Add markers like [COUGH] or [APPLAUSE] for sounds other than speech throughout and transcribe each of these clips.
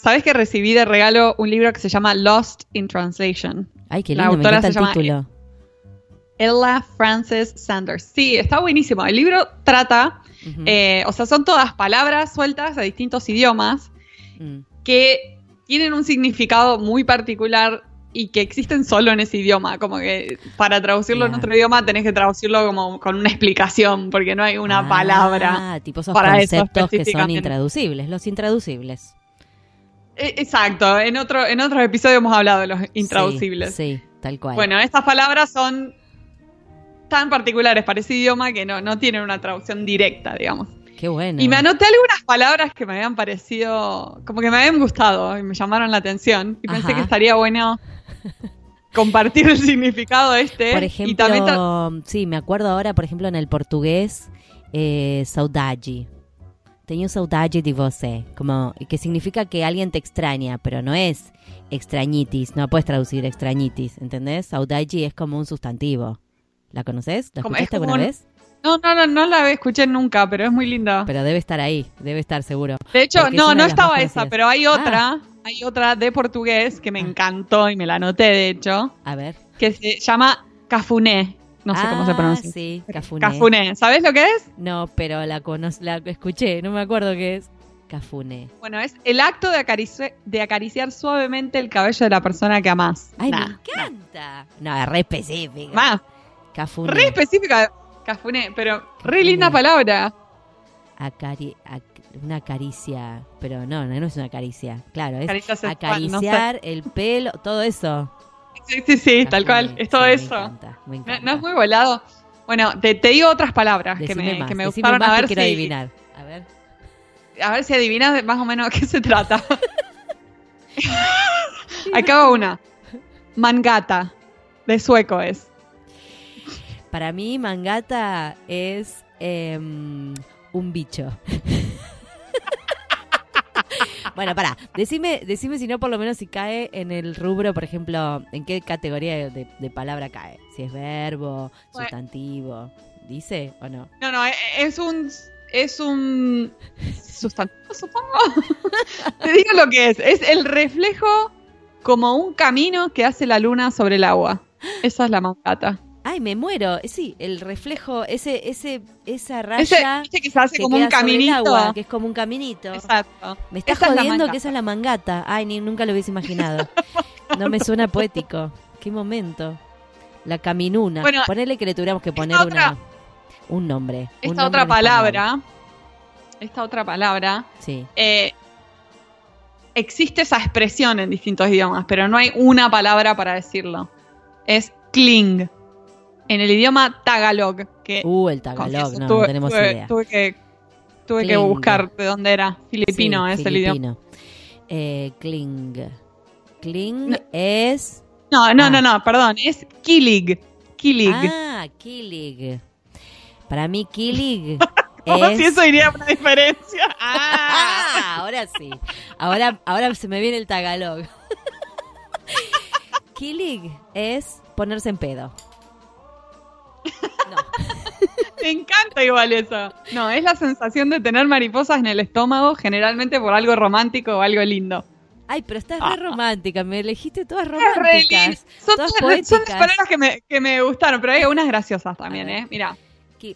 ¿sabes que recibí de regalo un libro que se llama Lost in Translation? Ay, qué La lindo, me autora encanta el se llama- título. Ella Frances Sanders. Sí, está buenísimo. El libro trata, eh, o sea, son todas palabras sueltas de distintos idiomas Mm. que tienen un significado muy particular y que existen solo en ese idioma. Como que para traducirlo en Claro. otro idioma tenés que traducirlo como con una explicación, porque no hay una Ah, palabra. tipo esos para eso conceptos que son intraducibles, los intraducibles. Eh, Exacto, en otro, en otros episodios hemos hablado de los intraducibles. Sí, sí, tal cual. Bueno, estas palabras son tan particulares para ese idioma que no, no tienen una traducción directa, digamos. qué bueno. Y me anoté algunas palabras que me habían parecido, como que me habían gustado y me llamaron la atención. Y pensé que estaría bueno [LAUGHS] compartir el significado este. Por y ejemplo, también tra- sí, me acuerdo ahora, por ejemplo, en el portugués, eh, saudade. Tenía saudade de você, como que significa que alguien te extraña, pero no es extrañitis, no puedes traducir extrañitis, ¿entendés? Saudade es como un sustantivo. ¿La conoces? ¿La escuchaste alguna un- vez? no, no, no, no la escuché nunca, pero es muy linda. Pero debe estar ahí, debe estar seguro. de hecho, es no, no estaba esa, pero hay Ah. otra, hay otra de portugués que me Ah. encantó y me la anoté, de hecho, A ver. que se llama cafuné. No sé cómo se Ah, pronuncia. Sí, cafuné. Cafuné. ¿Sabes lo que es? No, pero la, la escuché, no me acuerdo qué es. Cafuné. Bueno, es el acto de, acarici- de acariciar suavemente el cabello de la persona que amás. Ay, Nah, me encanta. No, es re específica. Más, Cafuné. re específica. Cafuné, pero re linda palabra. Acari- ac- una caricia, pero no, no, es una caricia. Claro, es no sé. acariciar el pelo, todo eso. Sí, sí, sí, tal cual. Es todo sí, eso. Me encanta, me No, encanta. no es muy volado. Bueno, te, te digo otras palabras que me, más, que me gustaron a ver si adivinar. A ver. a ver si adivinas más o menos de qué se trata. [LAUGHS] Acaba una. Mangata. De sueco es. Para mí, mangata es em, un bicho. [LAUGHS] bueno, pará, decime, decime si no, por lo menos si cae en el rubro, por ejemplo, en qué categoría de, de palabra cae. Si es verbo, Bueno. sustantivo. ¿Dice o no? No, no, e- es un. Es un. Sustantivo, supongo. [LAUGHS] Te digo lo que es. Es el reflejo como un camino que hace la luna sobre el agua. Esa es la mangata. Ay, me muero. Sí, el reflejo, ese, ese, esa Ese, raya viste que se hace que como un caminito. agua, que es como un caminito. Exacto. Me estás Esa jodiendo que esa es la mangata. Ay, ni nunca lo hubiese imaginado. No me suena poético. Qué momento. La caminuna. Bueno, Ponele que le tuviéramos que poner una, otra- un nombre. un Esta nombre otra español. palabra. Esta otra palabra. Sí. eh, existe esa expresión en distintos idiomas, pero no hay una palabra para decirlo. Es cling. En el idioma tagalog, que Uh, el tagalog, confieso, no, tuve, no tenemos tuve- idea. tuve que, tuve que buscar de dónde era. Filipino Sí, es el idioma. Eh. Cling No. es. No, no, Ah. no, no, perdón, es kilig. Kilig. Ah, kilig. Para mí, kilig [LAUGHS] Como es. si eso iría una diferencia. Ah. [LAUGHS] Ah, ahora sí. Ahora, ahora se me viene el tagalog. [LAUGHS] Kilig es ponerse en pedo. [LAUGHS] Me encanta igual eso. No, es la sensación de tener mariposas en el estómago, generalmente por algo romántico o algo lindo. Ay, pero estás Ah. re romántica. Me elegiste todas románticas. Son, Todas son las poéticas. palabras que me, que me gustaron, pero hay algunas graciosas también. ¿eh? Mira.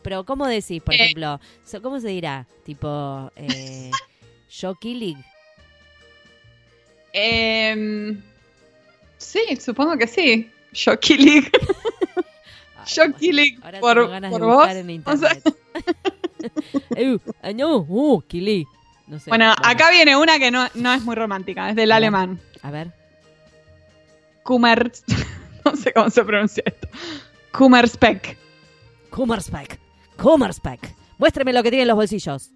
Pero, ¿cómo decís, por Eh. ejemplo? ¿Cómo se dirá? Tipo, eh, yo. Em, sí, supongo que sí. Shokilig. [LAUGHS] Ay, Shokilig Ahora por, tengo ganas por de vos. en O sea, internet. [LAUGHS] [LAUGHS] Eh, no, uh. No sé. bueno, acá viene una que no, no es muy romántica, es del A ver. alemán. A ver. Kummer. [LAUGHS] No sé cómo se pronuncia esto. Kummerspeck. Kummerspeck. Kummerspeck. Muéstrame lo que tiene en los bolsillos.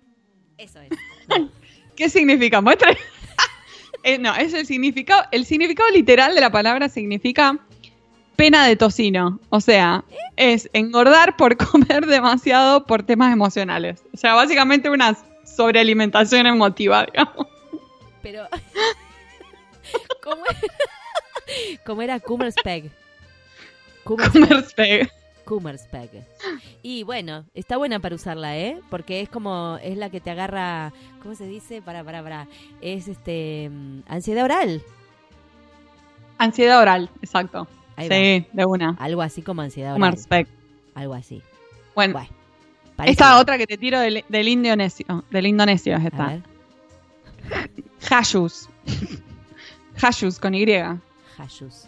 Eso es. ¿Qué significa? Muestra. Eh, no, es el significado. El significado literal de la palabra significa pena de tocino. O sea, es engordar por [LAUGHS] comer demasiado por temas emocionales. O sea, básicamente una sobrealimentación emotiva, [LAUGHS] digamos. Pero. [LAUGHS] ¿Cómo era? ¿Cómo era? Kummerspeck. Kummerspeck. Kummerspeck. Y bueno, está buena para usarla, ¿eh? Porque es como, es la que te agarra, ¿cómo se dice? Para, para, para. Es este, mm, ansiedad oral. Ansiedad oral, exacto. Ahí sí, de una. Algo así como ansiedad oral. respect. Algo así. Bueno, Bueno, esta otra que te tiro del, del indonesio, del indonesio es esta. ver, [LAUGHS] Hashus. Hashus [LAUGHS] con Y. Hashus.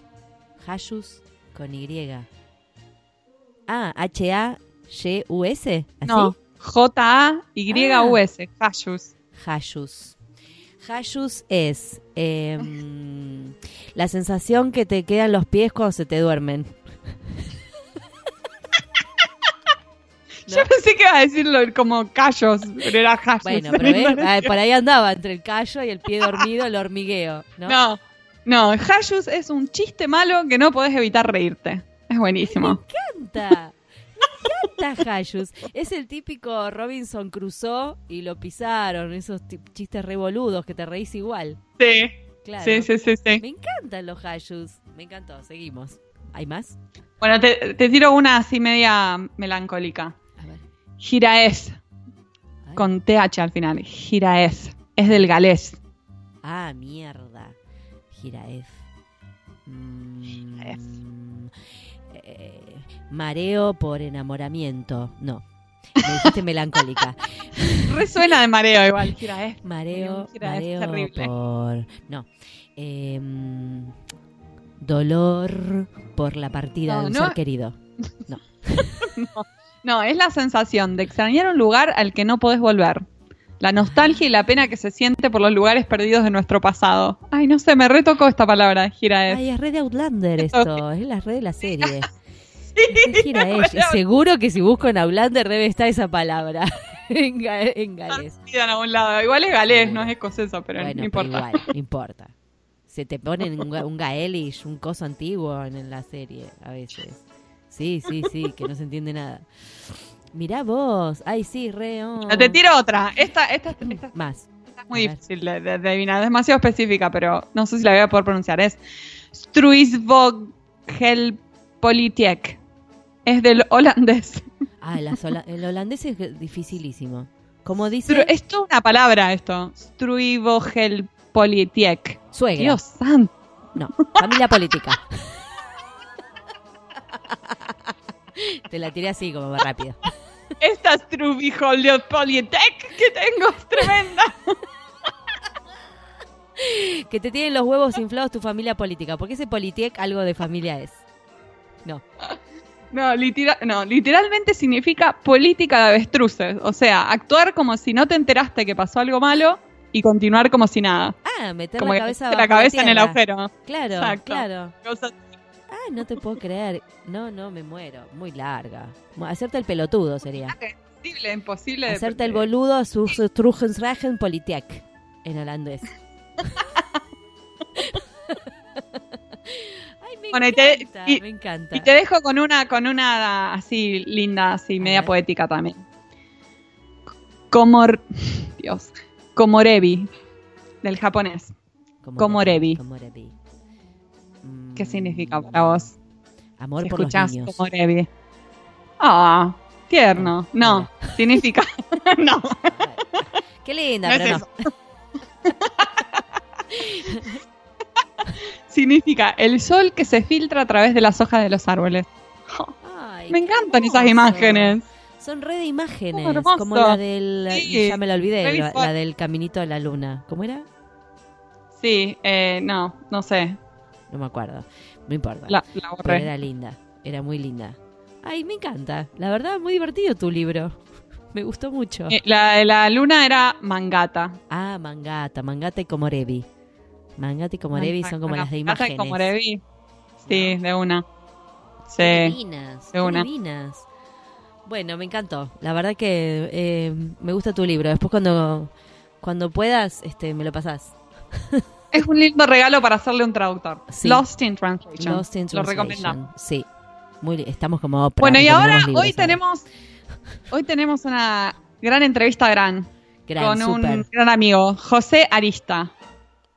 Hashus con Y. Ah, H-A-Y-U-S. No, J-A-Y-U-S. Hashus. Hashus. Hashus es em, la sensación que te quedan los pies cuando se te duermen. ¿No? [LAUGHS] Yo pensé que iba a decirlo como callos, pero era Hashus. Bueno, [LAUGHS] pero ves, Ah, por ahí andaba entre el callo y el pie dormido, el hormigueo, ¿no? No, no, Hashus es un chiste malo que no podés evitar reírte. Es buenísimo. Me encanta Hashus. Es el típico Robinson Crusoe y lo pisaron, esos chistes revoludos que te reís igual. Sí, Claro. sí, sí, sí, sí. Me encantan los Hashus. Me encantó. Seguimos. ¿Hay más? Bueno, te, te tiro una así media melancólica. A ver. Giraes, Ay. con TH al final. Giraes. Es del galés. Ah, mierda. Giraef. Mm, Giraef. Eh, mareo por enamoramiento. No. Me dijiste melancólica. [LAUGHS] Resuena de mareo igual, Giraes. Mareo, Giraef, mareo terrible. por. No. Em, dolor por la partida No, de un no. ser querido. [LAUGHS] No, es la sensación de extrañar un lugar al que no podés volver. La nostalgia y la pena que se siente por los lugares perdidos de nuestro pasado. Ay, no sé, me retocó esta palabra, Giraes. Ay, es red de Outlander Esto- esto. Es la red de la serie. [LAUGHS] [LAUGHS] Seguro que si busco en Outlander debe estar esa palabra. [LAUGHS] en, ga- en galés. Está en algún lado. Igual es galés, no es escocesa, pero bueno, no importa. pero igual, no [LAUGHS] importa. Se te ponen un, un gaelish, un coso antiguo en, en la serie a veces. Sí, sí, sí, que no se entiende nada. Mirá vos. Ay, sí, re. No, Te tiro otra. Esta, esta, esta, esta Más. es muy difícil de adivinar. Es demasiado específica, pero no sé si la voy a poder pronunciar. Es Struisvogelpolitiek. Es del holandés. Ah, las hola- el holandés es dificilísimo. Como dice, es toda una palabra esto. Struisvogelpolitiek. suegra. Dios santo. No, familia política. Te la tiré así como más rápido. Esta Struisvogelpolitiek que tengo es tremenda. Que te tienen los huevos inflados tu familia política. Porque ese politiek algo de familia es. No. No, litera- no, literalmente significa política de avestruces. O sea, actuar como si no te enteraste que pasó algo malo y continuar como si nada. Ah, meter Como la cabeza, la en el agujero. Claro, Exacto. claro. Cosas- Ah, no te puedo creer. No, no, me muero. Muy larga. Hacerte el pelotudo sería. Imposible, imposible. Hacerte el boludo a su su Trugensragen Politiek en holandés. [LAUGHS] Bueno, y te- encanta, y- me encanta. Y te dejo con una, con una así linda, así media ver. poética también. Comor... Dios. Komorebi. Del japonés. Komorebi. Komorebi. Mm, ¿Qué significa para vos? Amor por los escuchás niños. Komorebi. Ah, tierno. No, significa... [LAUGHS] [LAUGHS] no. Qué linda, No pero es no. [LAUGHS] Significa el sol que se filtra a través de las hojas de los árboles. Ay, Me encantan esas imágenes. Son re de imágenes, Oh, como la del... Sí, ya me la olvidé, la, del caminito a la luna. ¿Cómo era? Sí, eh, no, no sé. No me acuerdo. No importa. La, la Pero era linda, era muy linda. Ay, me encanta. La verdad, muy divertido tu libro. [LAUGHS] Me gustó mucho. Eh, La de la luna era Mangata. Ah, Mangata, Mangata y Komorebi. Mangata y Komorebi son como las de imágenes. Komorebi. Sí, de una. Sí. divinas, de una. divinas. Bueno, me encantó. La verdad que eh, me gusta tu libro. Después cuando, cuando puedas, este, me lo pasás. [LAUGHS] Es un lindo regalo para hacerle un traductor. Sí. Lost in Translation. Lost in Lo Translation. recomendamos. Sí. Muy, estamos como Oprah, Bueno, y ahora libros hoy tenemos hoy tenemos una gran entrevista gran, Gran, con un gran amigo, José Arista.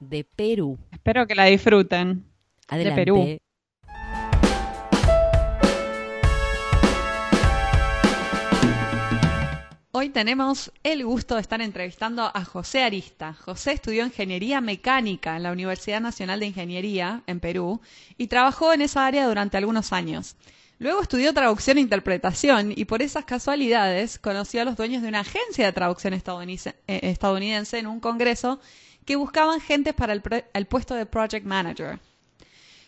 De Perú. Espero que la disfruten. Adelante. Perú. Hoy tenemos el gusto de estar entrevistando a José Arista. José estudió Ingeniería Mecánica en la Universidad Nacional de Ingeniería en Perú y trabajó en esa área durante algunos años. Luego estudió traducción e interpretación y por esas casualidades conoció a los dueños de una agencia de traducción estadounidense, eh, estadounidense en un congreso que buscaban gente para el, puesto de Project Manager.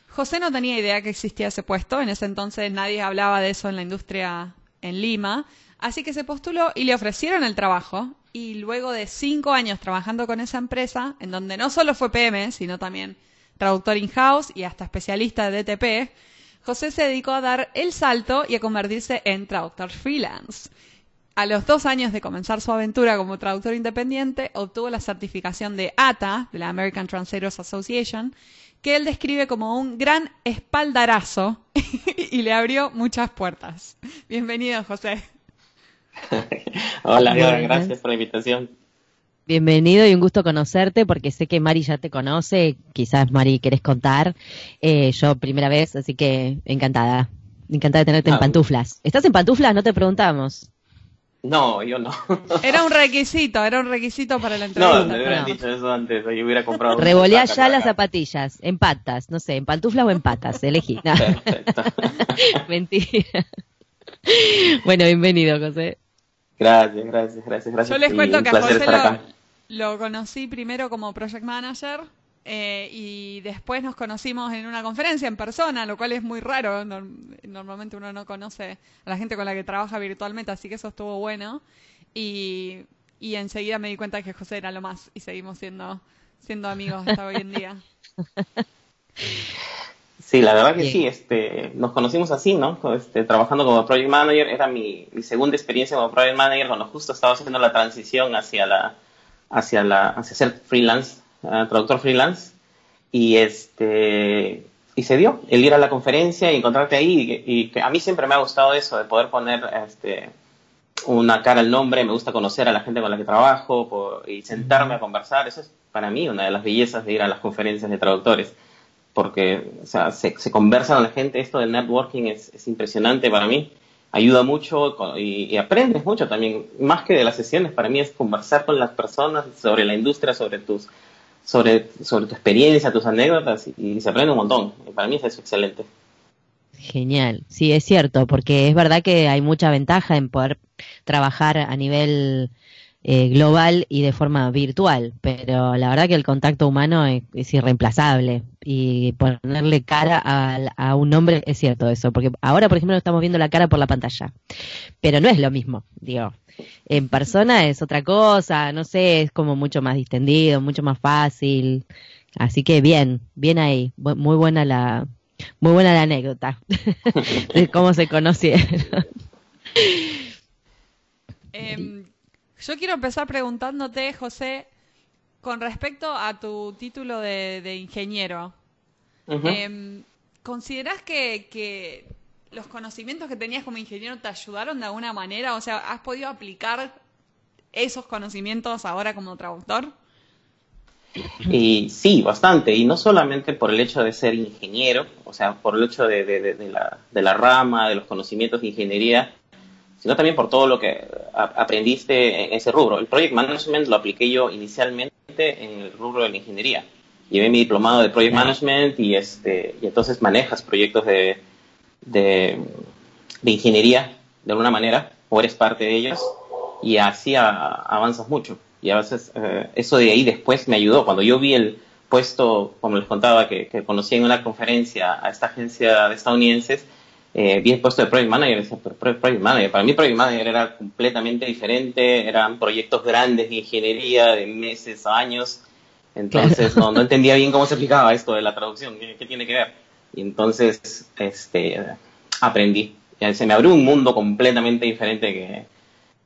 José no tenía idea que existía ese puesto, en ese entonces nadie hablaba de eso en la industria en Lima, Así que se postuló y le ofrecieron el trabajo. Y luego de cinco años trabajando con esa empresa, en donde no solo fue PM, sino también traductor in-house y hasta especialista de DTP, José se dedicó a dar el salto y a convertirse en traductor freelance. A los dos años de comenzar su aventura como traductor independiente, obtuvo la certificación de ATA, de la American Translators Association, que él describe como un gran espaldarazo [LAUGHS] y le abrió muchas puertas. Bienvenido, José. [LAUGHS] Hola, gracias por la invitación. Bienvenido y un gusto conocerte porque sé que Mari ya te conoce, quizás Mari querés contar, eh, yo primera vez, así que encantada, encantada de tenerte en ah. pantuflas. ¿Estás en pantuflas? No te preguntamos. No, yo no. [LAUGHS] Era un requisito, era un requisito para la entrevista. No, me hubieran dicho eso antes, yo hubiera comprado. Revolea ya las zapatillas, en patas, no sé, en pantuflas o en patas, elegí. Perfecto. [LAUGHS] Mentira. Bueno, bienvenido, José. Gracias, gracias, gracias, gracias. Yo les cuento que a José lo, conocí primero como project manager eh, y después nos conocimos en una conferencia en persona, lo cual es muy raro. normalmente uno no conoce a la gente con la que trabaja virtualmente, así que eso estuvo bueno. Y, y enseguida me di cuenta que José era lo más y seguimos siendo, siendo amigos hasta hoy en día. [LAUGHS] Sí, la verdad que sí, este, nos conocimos así, ¿no? Este, trabajando como project manager, era mi, segunda experiencia como project manager cuando justo estaba haciendo la transición hacia la, hacia la, hacia ser freelance, uh, traductor freelance, y este, y se dio, el ir a la conferencia y encontrarte ahí, y, que a mí siempre me ha gustado eso, de poder poner, este, una cara al nombre, me gusta conocer a la gente con la que trabajo y sentarme a conversar, eso es para mí una de las bellezas de ir a las conferencias de traductores porque o sea, se, se, conversa con la gente, esto del networking es, es impresionante para mí, ayuda mucho y, aprendes mucho también, más que de las sesiones, para mí es conversar con las personas sobre la industria, sobre tus sobre, sobre tu experiencia, tus anécdotas y, se aprende un montón, para mí es excelente. Genial, sí, es cierto, porque es verdad que hay mucha ventaja en poder trabajar a nivel eh, global y de forma virtual, pero la verdad que el contacto humano es, irreemplazable y ponerle cara a, un hombre es cierto eso, porque ahora por ejemplo estamos viendo la cara por la pantalla, pero no es lo mismo, digo, en persona es otra cosa, no sé, es como mucho más distendido, mucho más fácil, así que bien, bien ahí, muy buena la, muy buena la anécdota [LAUGHS] de cómo se conocieron. Em, yo quiero empezar preguntándote, José, con respecto a tu título de, ingeniero. Em, ¿Considerás que, los conocimientos que tenías como ingeniero te ayudaron de alguna manera? O sea, ¿has podido aplicar esos conocimientos ahora como traductor? Y sí, bastante. Y no solamente por el hecho de ser ingeniero, o sea, por el hecho de, la, de la rama, de los conocimientos de ingeniería, sino también por todo lo que aprendiste en ese rubro. El Project Management lo apliqué yo inicialmente en el rubro de la ingeniería. Llevé mi diplomado de Project Management y, este, y entonces manejas proyectos de, de, ingeniería de alguna manera, o eres parte de ellos, y así avanzas mucho. Y a veces eh, eso de ahí después me ayudó. Cuando yo vi el puesto, como les contaba, que, que conocí en una conferencia a esta agencia de estadounidenses, eh, vi el puesto de Project Manager, decía, pero Project Manager, para mí Project Manager era completamente diferente, eran proyectos grandes de ingeniería de meses, años, entonces no, no entendía bien cómo se aplicaba esto de la traducción, qué, tiene que ver. Y entonces este, aprendí, se me abrió un mundo completamente diferente que,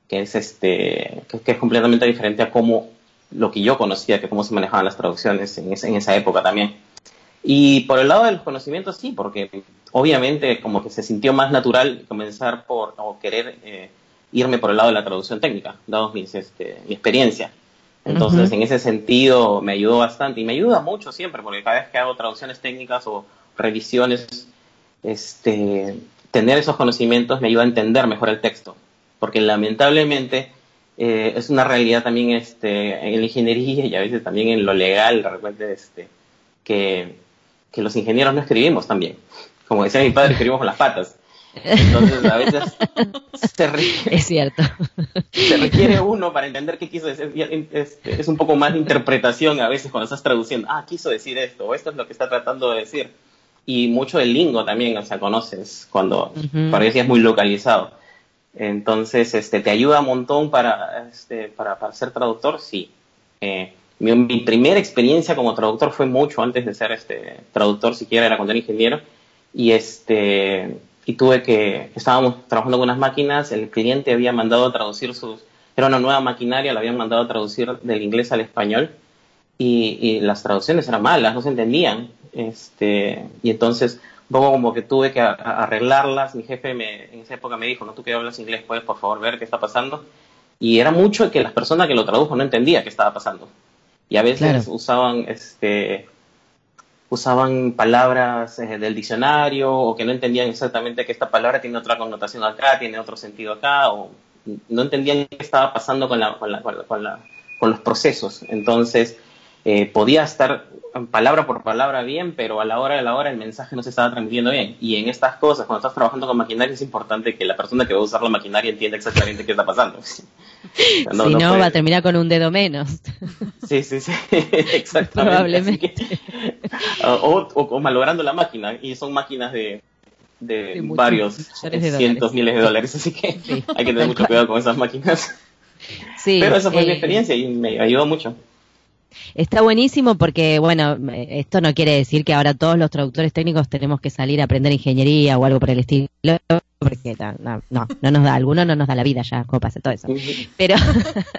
que es este que, es completamente diferente a cómo lo que yo conocía, que cómo se manejaban las traducciones en, en esa época también. Y por el lado de los conocimientos, sí, porque obviamente como que se sintió más natural comenzar por, o querer eh, irme por el lado de la traducción técnica, dado este, mi experiencia. Entonces, en ese sentido, me ayudó bastante y me ayuda mucho siempre, porque cada vez que hago traducciones técnicas o revisiones, este, tener esos conocimientos me ayuda a entender mejor el texto, porque lamentablemente eh, es una realidad también este, en la ingeniería y a veces también en lo legal, de repente, este, que, que los ingenieros no escribimos también. Como decía mi padre, escribimos con las patas. Entonces, a veces se requiere, Es cierto. se requiere uno para entender qué quiso decir. Es, es un poco más de interpretación a veces cuando estás traduciendo. Ah, quiso decir esto, o esto es lo que está tratando de decir. Y mucho del lingo también, o sea, conoces cuando Ujú. parece es muy localizado. Entonces, este, ¿te ayuda un montón para, este, para, para ser traductor? Sí. Eh, mi, mi primera experiencia como traductor fue mucho antes de ser este, traductor, siquiera era cuando era ingeniero. Y, este, y tuve que, estábamos trabajando con unas máquinas, el cliente había mandado a traducir sus, era una nueva maquinaria, la habían mandado a traducir del inglés al español. Y, y las traducciones eran malas, no se entendían. Este, y entonces, poco como que tuve que arreglarlas. Mi jefe me, en esa época me dijo, no, tú que hablas inglés, puedes por favor ver qué está pasando. Y era mucho que las personas que lo tradujo no entendía qué estaba pasando. Y a veces Claro. usaban, este, usaban palabras eh, del diccionario o que no entendían exactamente que esta palabra tiene otra connotación acá, tiene otro sentido acá, o no entendían qué estaba pasando con, la, con, la, con, la- con la- con los procesos. Entonces, eh, podía estar palabra por palabra bien, pero a la hora de la hora el mensaje no se estaba transmitiendo bien. Y en estas cosas, cuando estás trabajando con maquinaria, es importante que la persona que va a usar la maquinaria entienda exactamente qué está pasando. [LAUGHS] si no, puede- va a terminar con un dedo menos. Sí, sí, sí, [LAUGHS] exactamente. Probablemente. Que, [LAUGHS] o, o- o malogrando la máquina, y son máquinas de, de De varios cientos, dólares. miles de dólares, así que Sí, hay que tener mucho cual. cuidado con esas máquinas. Sí, Pero esa fue mi eh, experiencia y me ayudó mucho. Está buenísimo porque, bueno, esto no quiere decir que ahora todos los traductores técnicos tenemos que salir a aprender ingeniería o algo por el estilo, porque no, no, no, no nos da, alguno no nos da la vida ya, como pasa todo eso. Pero,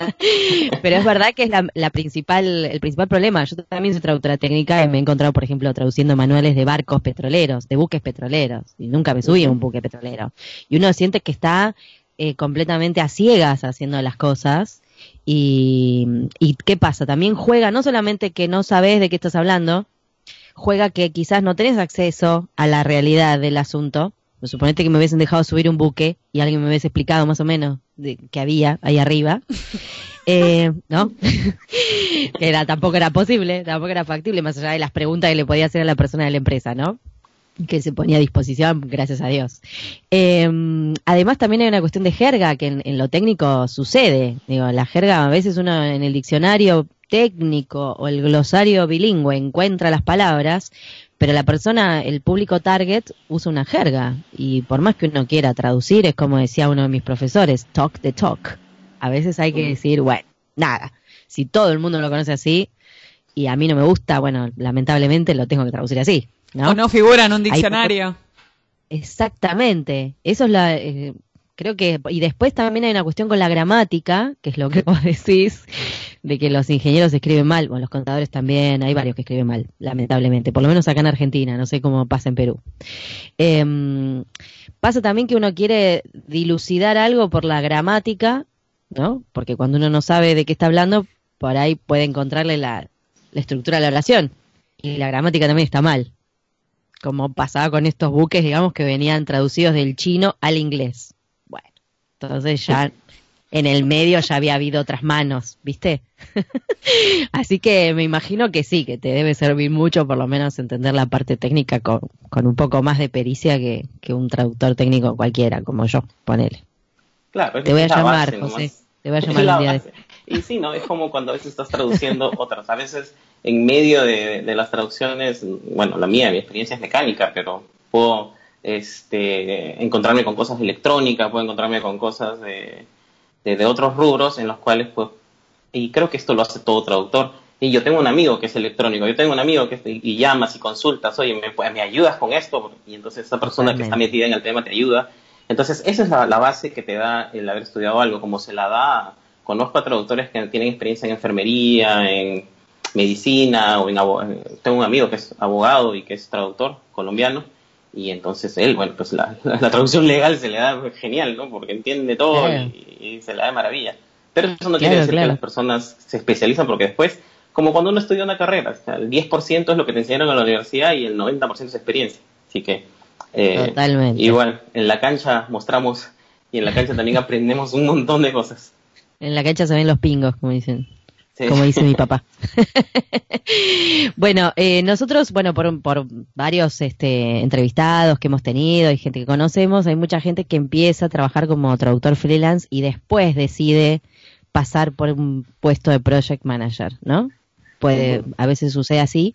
[LAUGHS] pero es verdad que es la, la principal, el principal problema. Yo también soy traductora técnica y me he encontrado, por ejemplo, traduciendo manuales de barcos petroleros, de buques petroleros, y nunca me subí a un buque petrolero. Y uno siente que está eh, completamente a ciegas haciendo las cosas. Y, y qué pasa, también juega no solamente que no sabes de qué estás hablando, juega que quizás no tenés acceso a la realidad del asunto. Pues suponete que me hubiesen dejado subir un buque y alguien me hubiese explicado más o menos de qué había ahí arriba. [LAUGHS] Eh, ¿No? [LAUGHS] que era, tampoco era posible, tampoco era factible, más allá de las preguntas que le podía hacer a la persona de la empresa, ¿no? Que se ponía a disposición, gracias a Dios. Eh, además, también hay una cuestión de jerga que en, en lo técnico sucede. Digo, la jerga, a veces uno en el diccionario técnico o el glosario bilingüe encuentra las palabras, pero la persona, el público target, usa una jerga. Y por más que uno quiera traducir, es como decía uno de mis profesores, talk the talk. A veces hay que decir, bueno, nada. Si todo el mundo lo conoce así y a mí no me gusta, bueno, lamentablemente lo tengo que traducir así. ¿no? O no figura en un Hay diccionario. Exactamente. Eso es la. eh, creo que. Y después también hay una cuestión con la gramática, que es lo que [LAUGHS] vos decís, de que los ingenieros escriben mal. Bueno, los contadores también. Hay varios que escriben mal, lamentablemente. Por lo menos acá en Argentina. No sé cómo pasa en Perú. Em, pasa también que uno quiere dilucidar algo por la gramática, ¿no? Porque cuando uno no sabe de qué está hablando, por ahí puede encontrarle la, la estructura de la oración. Y la gramática también está mal como pasaba con estos buques, digamos, que venían traducidos del chino al inglés. Entonces ya en el medio ya había habido otras manos, ¿viste? [LAUGHS] Así que me imagino que sí, que te debe servir mucho por lo menos entender la parte técnica con, con un poco más de pericia que, que un traductor técnico cualquiera, como yo, ponele. Claro, Te voy a es la llamar, base José. nomás. Te voy a Es llamar la un día de. Y sí, ¿no? Es como cuando a veces estás traduciendo [LAUGHS] otras. A veces en medio de, de las traducciones, bueno, la mía, mi experiencia es mecánica, pero puedo este, encontrarme con cosas electrónicas, puedo encontrarme con cosas de, de, de otros rubros en los cuales, pues, y creo que esto lo hace todo traductor. Y yo tengo un amigo que es electrónico, yo tengo un amigo que y, y llamas y consultas, oye, ¿me, pues, ¿me ayudas con esto? Y entonces esa persona que está metida en el tema te ayuda. Entonces, esa es la, la base que te da el haber estudiado algo, como se la da, conozco a traductores que tienen experiencia en enfermería, en medicina, o en abo- tengo un amigo que es abogado y que es traductor colombiano, y entonces él, bueno, pues la, [LAUGHS] la traducción legal se le da genial, ¿no? Porque entiende todo Claro. y, y se le da de maravilla. Pero eso no quiere decir claro. que las personas se especializan, porque después, como cuando uno estudia una carrera, o sea, el 10% es lo que te enseñaron en la universidad y el 90% es experiencia. Así que, eh, Totalmente. igual, en la cancha mostramos y en la cancha también aprendemos un montón de cosas. En la cancha se ven los pingos, como dicen. Como dice mi papá. [LAUGHS] bueno, eh, nosotros, bueno, por, por varios este, entrevistados que hemos tenido y gente que conocemos, hay mucha gente que empieza a trabajar como traductor freelance y después decide pasar por un puesto de project manager, ¿no? Puede, a veces sucede así.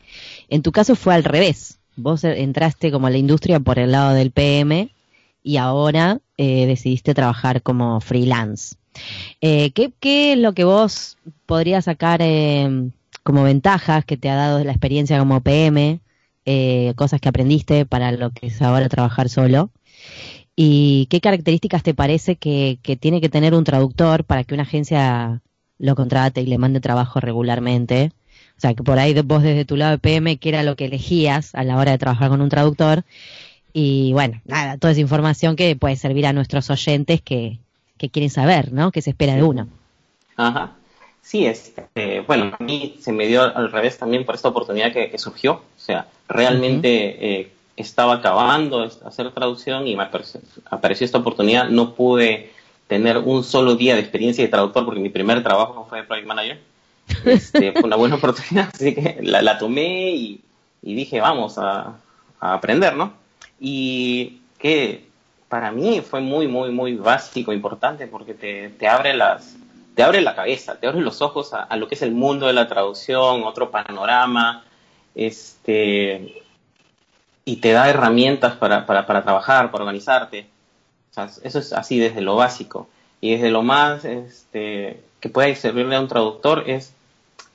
En tu caso fue al revés. Vos entraste como a la industria por el lado del PM y ahora eh, decidiste trabajar como freelance. Eh, ¿qué, es lo que vos podrías sacar eh, como ventajas que te ha dado la experiencia como PM? cosas que aprendiste para lo que es ahora trabajar solo. ¿Y qué características te parece que, tiene que tener un traductor para que una agencia lo contrate y le mande trabajo regularmente? O sea, que por ahí vos desde tu lado de PM, ¿qué era lo que elegías a la hora de trabajar con un traductor? Y bueno, nada, toda esa información que puede servir a nuestros oyentes que, quieren saber, ¿no? ¿Qué se espera de uno? Ajá. Sí, este, bueno, a mí se me dio al revés también por esta oportunidad que, surgió. O sea, realmente estaba acabando de hacer traducción y me apareció, esta oportunidad. No pude tener un solo día de experiencia de traductor porque mi primer trabajo fue de Project Manager. [LAUGHS] Este, fue una buena oportunidad, así que la, tomé y, dije, vamos a, aprender, ¿no? Y que para mí fue muy, muy, muy básico, importante, porque te, abre las te abre la cabeza, te abre los ojos a, lo que es el mundo de la traducción, otro panorama, este, y te da herramientas para, para, para trabajar, para organizarte. Eso es así desde lo básico. Y desde lo más este, que puede servirle a un traductor es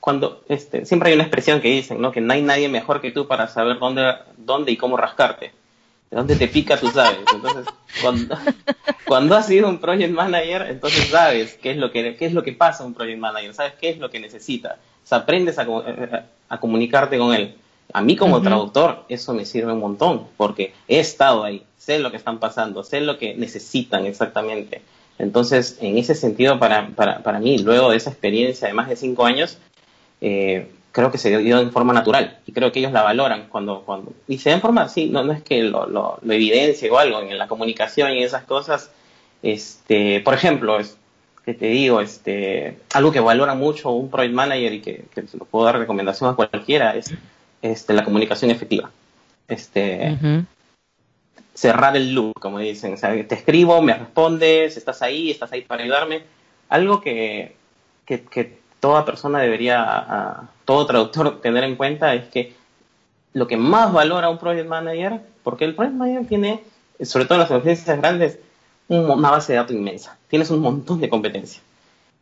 cuando este, siempre hay una expresión que dicen, ¿no? Que no hay nadie mejor que tú para saber dónde, dónde y cómo rascarte. De dónde te pica, tú sabes. Entonces, cuando, [LAUGHS] cuando has sido un project manager, entonces sabes qué es lo que, qué es lo que pasa un project manager, sabes qué es lo que necesita. O sea, aprendes a, a comunicarte con él. A mí como traductor eso me sirve un montón, porque he estado ahí, sé lo que están pasando, sé lo que necesitan exactamente. Entonces, en ese sentido, para, para, para mí, luego de esa experiencia de más de cinco años, eh, creo que se dio de forma natural y creo que ellos la valoran cuando, cuando y se da en forma así, no, no es que lo, lo, evidencie o algo en la comunicación y esas cosas. Este, por ejemplo, es, que te digo, este, algo que valora mucho un project manager y que, que se lo puedo dar recomendación a cualquiera es este, la comunicación efectiva. Este, Cerrar el loop, como dicen. O sea, te escribo, me respondes, estás ahí, estás ahí para ayudarme. Algo que, que, toda persona debería, todo traductor tener en cuenta es que lo que más valora un project manager, porque el project manager tiene, sobre todo en las agencias grandes, una base de datos inmensa. Tienes un montón de competencias.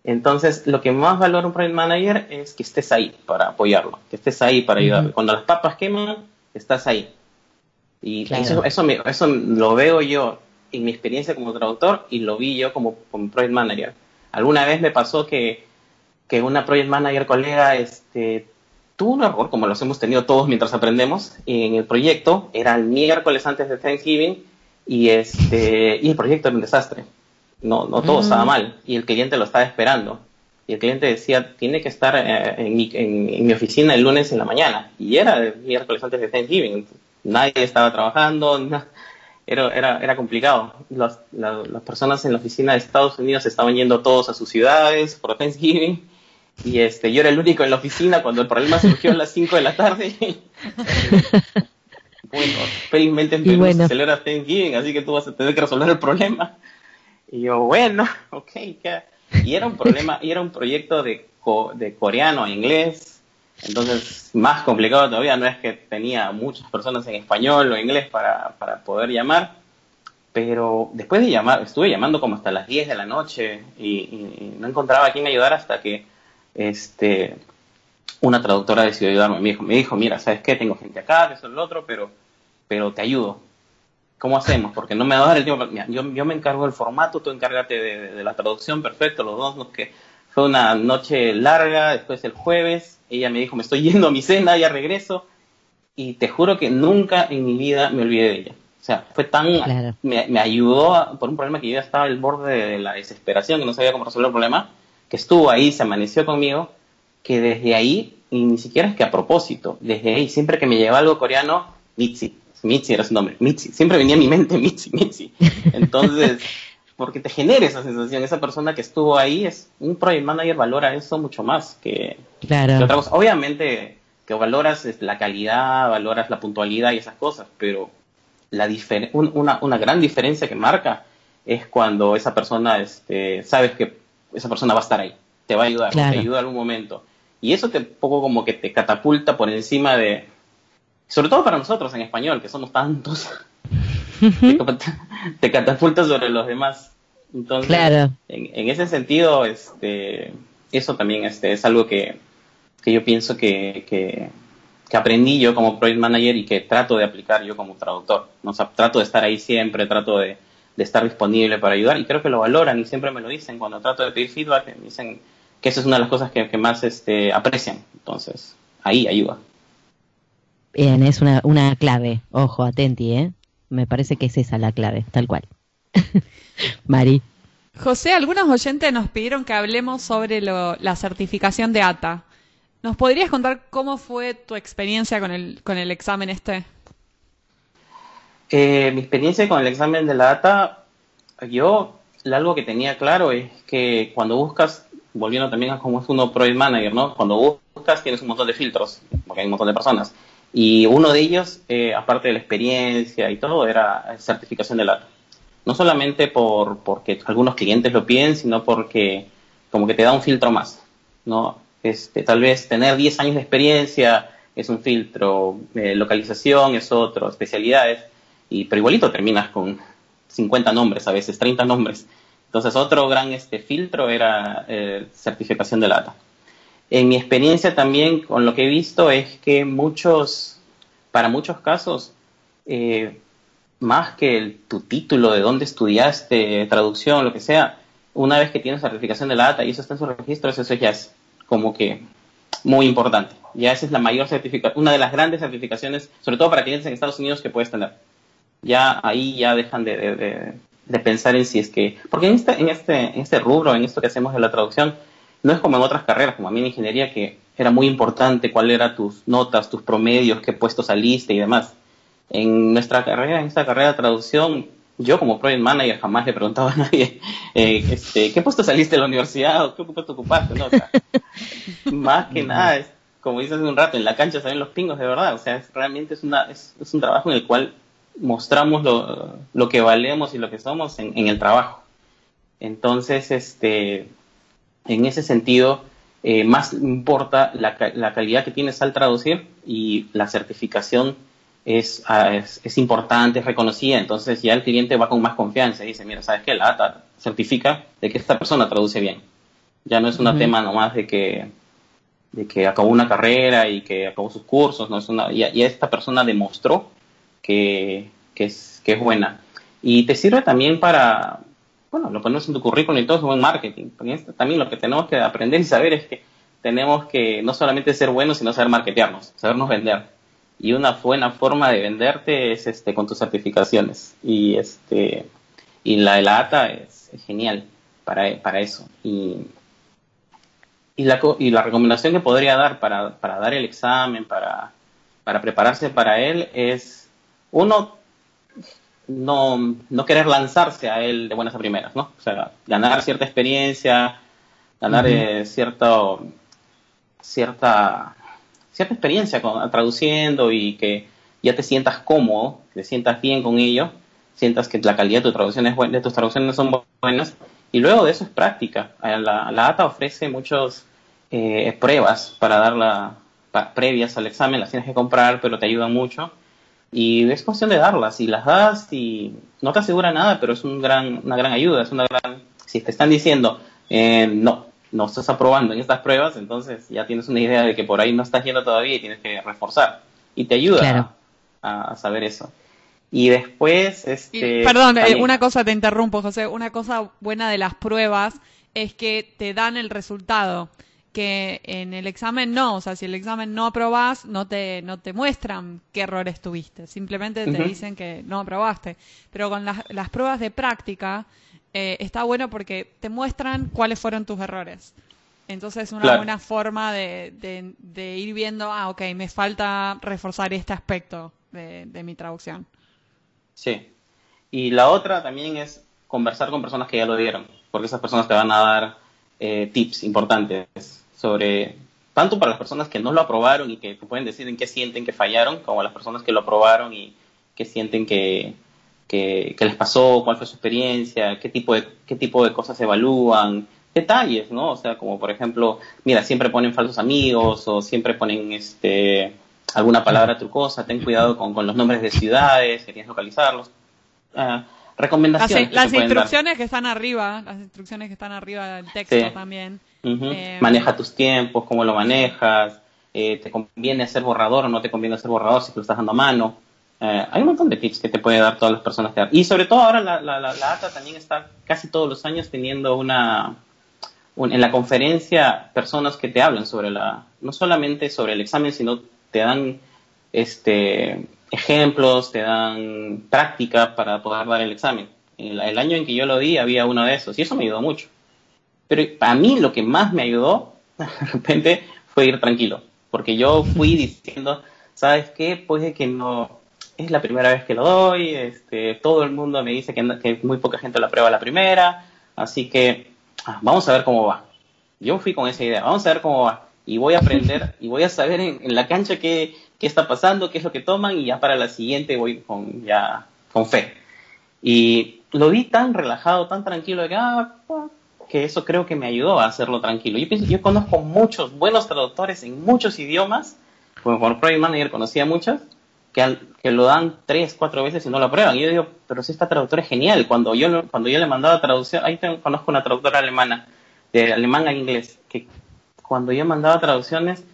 Entonces, lo que más valora un project manager es que estés ahí para apoyarlo, que estés ahí para ayudarlo. Cuando las papas queman, estás ahí. Y eso, eso, eso, lo veo yo en mi experiencia como traductor y lo vi yo como, como project manager. Alguna vez me pasó que, que una project manager colega este, tuvo un error, como los hemos tenido todos mientras aprendemos, en el proyecto. Era el miércoles antes de Thanksgiving y, este, y el proyecto era un desastre no, no todo estaba mal y el cliente lo estaba esperando. Y el cliente decía, tiene que estar eh, en, mi, en, mi, oficina el lunes en la mañana. Y era el miércoles antes de Thanksgiving. Nadie estaba trabajando, [LAUGHS] era, era, era complicado. las personas en la oficina de Estados Unidos estaban yendo todos a sus ciudades por Thanksgiving. Y este, yo era el único en la oficina cuando el problema surgió a las 5 de la tarde. [LAUGHS] bueno, felizmente en Perú se celebra Thanksgiving, así que tú vas a tener que resolver el problema. Y yo, bueno, [LAUGHS] ok. Y era un problema, y era un proyecto de, de coreano a inglés, entonces más complicado todavía, no es que tenía muchas personas en español o inglés para, para poder llamar, pero después de llamar, estuve llamando como hasta las 10 de la noche y, no encontraba a quién me ayudara hasta que este, una traductora decidió ayudarme. Me dijo, me dijo, mira, ¿sabes qué? Tengo gente acá, eso, lo otro, pero, pero te ayudo. ¿Cómo hacemos? Porque no me va a dar el tiempo. yo, yo me encargo del formato, tú encárgate de, la traducción, perfecto, los dos. Los que fue una noche larga, después el jueves, ella me dijo, me estoy [LAUGHS] yendo a mi cena, ya regreso. Y te juro que nunca en mi vida me olvidé de ella. O sea, fue tan... Me, ayudó por un problema que yo ya estaba al borde de la desesperación, que no sabía cómo resolver el problema, que estuvo ahí, se amaneció conmigo, que desde ahí, y ni siquiera es que a propósito, desde ahí, siempre que me lleva algo coreano, Mitzi, Mitzi era su nombre, Mitzi. Siempre venía a mi mente Mitzi, Mitzi. Entonces, [LAUGHS] porque te genera esa sensación. Esa persona que estuvo ahí es un project manager valora eso mucho más que, Claro. que otra cosa. Obviamente que valoras es, la calidad, valoras la puntualidad y esas cosas, pero la una, una gran diferencia que marca es cuando esa persona, este, sabes que esa persona va a estar ahí, te va a ayudar, Claro. te ayuda en algún momento. Y eso te poco como que te catapulta por encima de, sobre todo para nosotros en español, que somos tantos, [LAUGHS] te, te catapulta sobre los demás. Entonces, Claro. en, en ese sentido, este, eso también este, es algo que, que yo pienso que, que, que aprendí yo como project manager y que trato de aplicar yo como traductor. O sea, trato de estar ahí siempre, trato de, de estar disponible para ayudar y creo que lo valoran y siempre me lo dicen cuando trato de pedir feedback, me dicen que eso es una de las cosas que, que más este, aprecian. Entonces, ahí ayuda. Bien, es una, una clave. Ojo, atenti, ¿eh? Me parece que es esa la clave, tal cual. [LAUGHS] Mari. José, algunos oyentes nos pidieron que hablemos sobre lo- la certificación de ATA. ¿Nos podrías contar cómo fue tu experiencia con el, con el examen este? Eh, mi experiencia con el examen de la data, yo algo que tenía claro es que cuando buscas, volviendo también a cómo es uno project manager, ¿no? Cuando buscas tienes un montón de filtros, porque hay un montón de personas. Y uno de ellos, eh, aparte de la experiencia y todo, era certificación de data. No solamente por porque algunos clientes lo piden, sino porque como que te da un filtro más, ¿no? Este, tal vez tener 10 años de experiencia es un filtro, eh, localización es otro, especialidades, y, pero igualito terminas con 50 nombres a veces, 30 nombres. Entonces otro gran este, filtro era eh, certificación de lata. En mi experiencia también con lo que he visto es que muchos, para muchos casos, eh, más que tu título de dónde estudiaste, traducción, lo que sea, una vez que tienes certificación de la y eso está en sus registros, eso ya es como que muy importante. Ya esa es la mayor certificación, una de las grandes certificaciones, sobre todo para clientes en Estados Unidos que puedes tener. Ya ahí ya dejan de, de- de- de pensar en si es que, porque en este, en este, en este rubro, en esto que hacemos de la traducción, no es como en otras carreras, como a mí en ingeniería, que era muy importante cuál eran tus notas, tus promedios, qué puesto saliste y demás. En nuestra carrera, en esta carrera de traducción, yo como project manager jamás le preguntaba a nadie [LAUGHS] eh, este, qué puesto saliste de la universidad o qué puesto ocupaste, ¿no? O sea, [LAUGHS] más que nada, es, como dices hace un rato, en la cancha se ven los pingos de verdad, o sea, es, realmente es, una, es, es un trabajo en el cual mostramos lo, lo que valemos y lo que somos en, en el trabajo. Entonces, este, en ese sentido, eh, más importa la, la calidad que tienes al traducir y la certificación es, ah, es, es importante, es reconocida, entonces ya el cliente va con más confianza y dice, mira, ¿sabes qué? La ATA certifica de que esta persona traduce bien. Ya no es un Ujú. tema nomás de que, de que acabó una carrera y que acabó sus cursos, no es una, ya esta persona demostró que, que, es, que es buena. Y te sirve también para, bueno, lo pones en tu currículum y todo es buen marketing. También lo que tenemos que aprender y saber es que tenemos que no solamente ser buenos, sino saber marketearnos, sabernos vender. Y una buena forma de venderte es este con tus certificaciones. Y este y la de la ATA es, es genial para, para eso. Y, y, la, y la recomendación que podría dar para, para dar el examen, para, para prepararse para él, es uno, no, no querer lanzarse a él de buenas a primeras, ¿no? O sea, ganar cierta experiencia, ganar eh, cierto, cierta, cierta experiencia con, traduciendo y que ya te sientas cómodo, que te sientas bien con ello, sientas que la calidad de, tu traducción es de tus traducciones son bu- buenas, y luego de eso es práctica. Eh, La, la ATA ofrece muchas pruebas para dar la, pa- previas al examen, las tienes que comprar, pero te ayudan mucho. Y es cuestión de darlas, y las das y no te asegura nada, pero es un gran, una gran ayuda, es una gran... Si te están diciendo, eh, no, no estás aprobando en estas pruebas, entonces ya tienes una idea de que por ahí no estás yendo todavía y tienes que reforzar. Y te ayuda Claro. a, a saber eso. Y después, Y, este... perdón, eh, también- una cosa te interrumpo, José. Una cosa buena de las pruebas es que te dan el resultado. Que en el examen no, o sea, si el examen no aprobás, no te, no te muestran qué errores tuviste. Simplemente te dicen que no aprobaste. Pero con las, las pruebas de práctica eh, está bueno porque te muestran cuáles fueron tus errores. Entonces es una Claro. buena forma de, de- de ir viendo, ah, ok, me falta reforzar este aspecto de, de mi traducción. Sí. Y la otra también es conversar con personas que ya lo dieron, porque esas personas te van a dar eh, tips importantes sobre, tanto para las personas que no lo aprobaron y que pueden decir en qué sienten que fallaron, como las personas que lo aprobaron y qué sienten que, que, les pasó, cuál fue su experiencia, qué tipo de, qué tipo de cosas evalúan, detalles, ¿no? O sea, como por ejemplo, mira, siempre ponen falsos amigos o siempre ponen este alguna palabra trucosa, ten cuidado con, con los nombres de ciudades, querías localizarlos. Uh, recomendaciones. Las, instrucciones que están arriba, las instrucciones que están arriba del texto también. Eh, Maneja tus tiempos, cómo lo manejas, eh, te conviene hacer borrador o no te conviene hacer borrador si te lo estás dando a mano. Eh, hay un montón de tips que te puede dar todas las personas que Y sobre todo ahora la, la, la, ATA también está casi todos los años teniendo una, en la conferencia personas que te hablan sobre la, no solamente sobre el examen, sino te dan este ejemplos, te dan práctica para poder dar el examen. El, el, año en que yo lo di había uno de esos y eso me ayudó mucho. Pero a mí lo que más me ayudó, [LAUGHS] de repente, fue ir tranquilo. Porque yo fui diciendo, ¿sabes qué? Pues que no, es la primera vez que lo doy, este, todo el mundo me dice que, que muy poca gente lo aprueba la primera, así que ah, vamos a ver cómo va. Yo fui con esa idea, vamos a ver cómo va. Y voy a aprender [LAUGHS] y voy a saber en, la cancha qué, qué, está pasando, qué es lo que toman y ya para la siguiente voy con, ya, con fe. Y lo vi tan relajado, tan tranquilo, que, ah, que eso creo que me ayudó a hacerlo tranquilo. Yo, pienso, yo conozco muchos buenos traductores en muchos idiomas, como por Project Manager conocía muchos, que, que, lo dan tres, cuatro veces y no lo aprueban. Y yo digo, pero si esta traductora es genial. Cuando yo, cuando yo le mandaba traducción, ahí conozco una traductora alemana, de alemán a inglés, que cuando yo mandaba traducciones,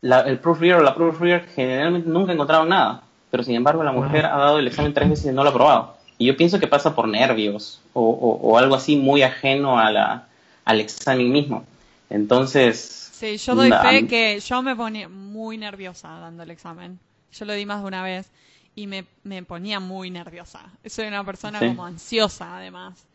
la, el proofreader o la proofreader generalmente nunca encontraron nada. Pero sin embargo, la mujer ha dado el examen tres veces y no lo ha aprobado. Y yo pienso que pasa por nervios o, o, algo así muy ajeno a la, al examen mismo. Entonces. Sí, yo doy fe que yo me ponía muy nerviosa dando el examen. Yo lo di más de una vez y me, me ponía muy nerviosa. Soy una persona como ansiosa, además.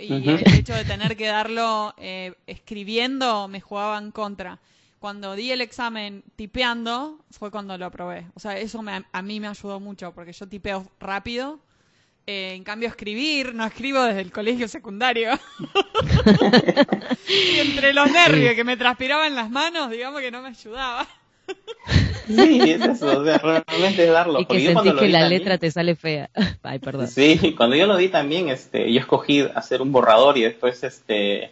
Y el hecho de tener que darlo eh, escribiendo me jugaba en contra. Cuando di el examen tipeando fue cuando lo aprobé. O sea, eso a mí me ayudó mucho porque yo tipeo rápido. Eh, en cambio, escribir, no escribo desde el colegio secundario. [LAUGHS] y entre los nervios que me transpiraban las manos, digamos que no me ayudaba. Sí, es eso, o sea, realmente es darlo. Y que sentís que la letra te sale fea. [LAUGHS] Ay, perdón. Sí, cuando yo lo di también, este, yo escogí hacer un borrador y después este,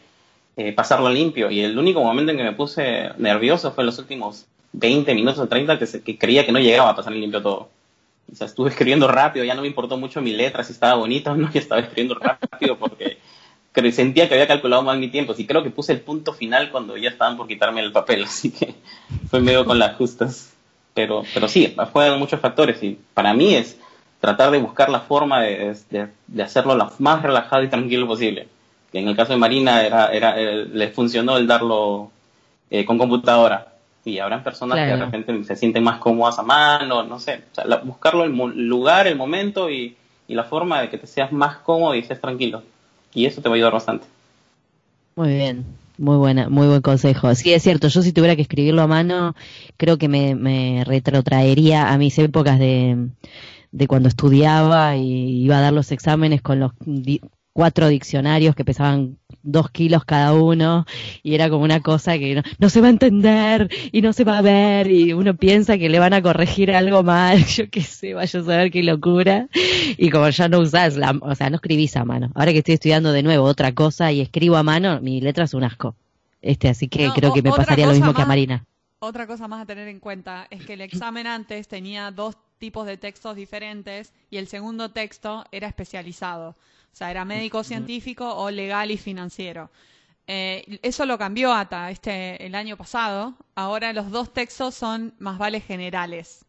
eh, pasarlo limpio. Y el único momento en que me puse nervioso fue en los últimos 20 minutos o 30 que, que creía que no llegaba a pasar limpio todo. Estuve escribiendo rápido, ya no me importó mucho mi letra, si estaba bonita o [LAUGHS] no, ya estaba escribiendo rápido porque sentía que había calculado mal mi tiempo. Sí, creo que puse el punto final cuando ya estaban por quitarme el papel, [LAUGHS] así que fue medio con las justas. Pero, pero sí, fueron muchos factores y para mí es tratar de buscar la forma de, de, hacerlo lo más relajado y tranquilo posible. Que en el caso de Marina era, era, eh, le funcionó el darlo eh, con computadora. Y habrán personas que de repente se sienten más cómodas a mano, no sé. buscarlo el lugar, el momento y, y la forma de que te seas más cómodo y estés tranquilo y eso te va a ayudar bastante. Muy bien, muy buena, muy buen consejo. Sí, es cierto, yo si tuviera que escribirlo a mano, creo que me, me retrotraería a mis épocas de, de cuando estudiaba y iba a dar los exámenes con los cuatro diccionarios que pesaban dos kilos cada uno y era como una cosa que no, se va a entender y no se va a ver y uno piensa que le van a corregir algo mal, [LAUGHS] yo qué sé, vaya a saber qué locura y como ya no usás, la, o sea, no escribís a mano. Ahora que estoy estudiando de nuevo otra cosa y escribo a mano, mi letra es un asco. Este, así que creo que me pasaría lo mismo que a Marina. Otra cosa más a tener en cuenta es que el examen antes tenía dos tipos de textos diferentes y el segundo texto era especializado. O sea, era médico científico o legal y financiero. Eh, eso lo cambió ATA este, el año pasado. Ahora los dos textos son más vales generales.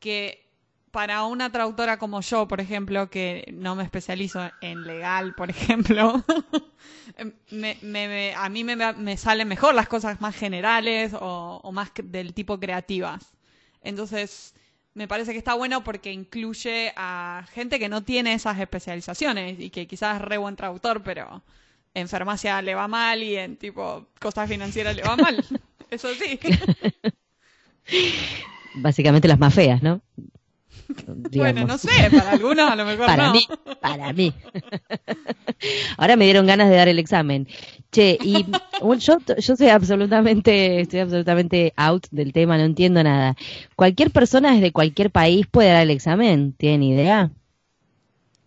Que para una traductora como yo, por ejemplo, que no me especializo en legal, por [LAUGHS] ejemplo, a mí me, salen mejor las cosas más generales o, o más del tipo creativas. Entonces, me parece que está bueno porque incluye a gente que no tiene esas especializaciones y que quizás es re buen traductor, pero en farmacia le va mal y en tipo cosas financieras le va mal. [LAUGHS] Eso sí. [LAUGHS] Básicamente las más feas, ¿no? [LAUGHS] Bueno, no sé, para algunos a lo mejor para no. mí, para mí. Ahora me dieron ganas de dar el examen. Che, y bueno, yo, yo soy absolutamente, estoy absolutamente out del tema, no entiendo nada. ¿Cualquier persona desde cualquier país puede dar el examen? ¿Tienen idea?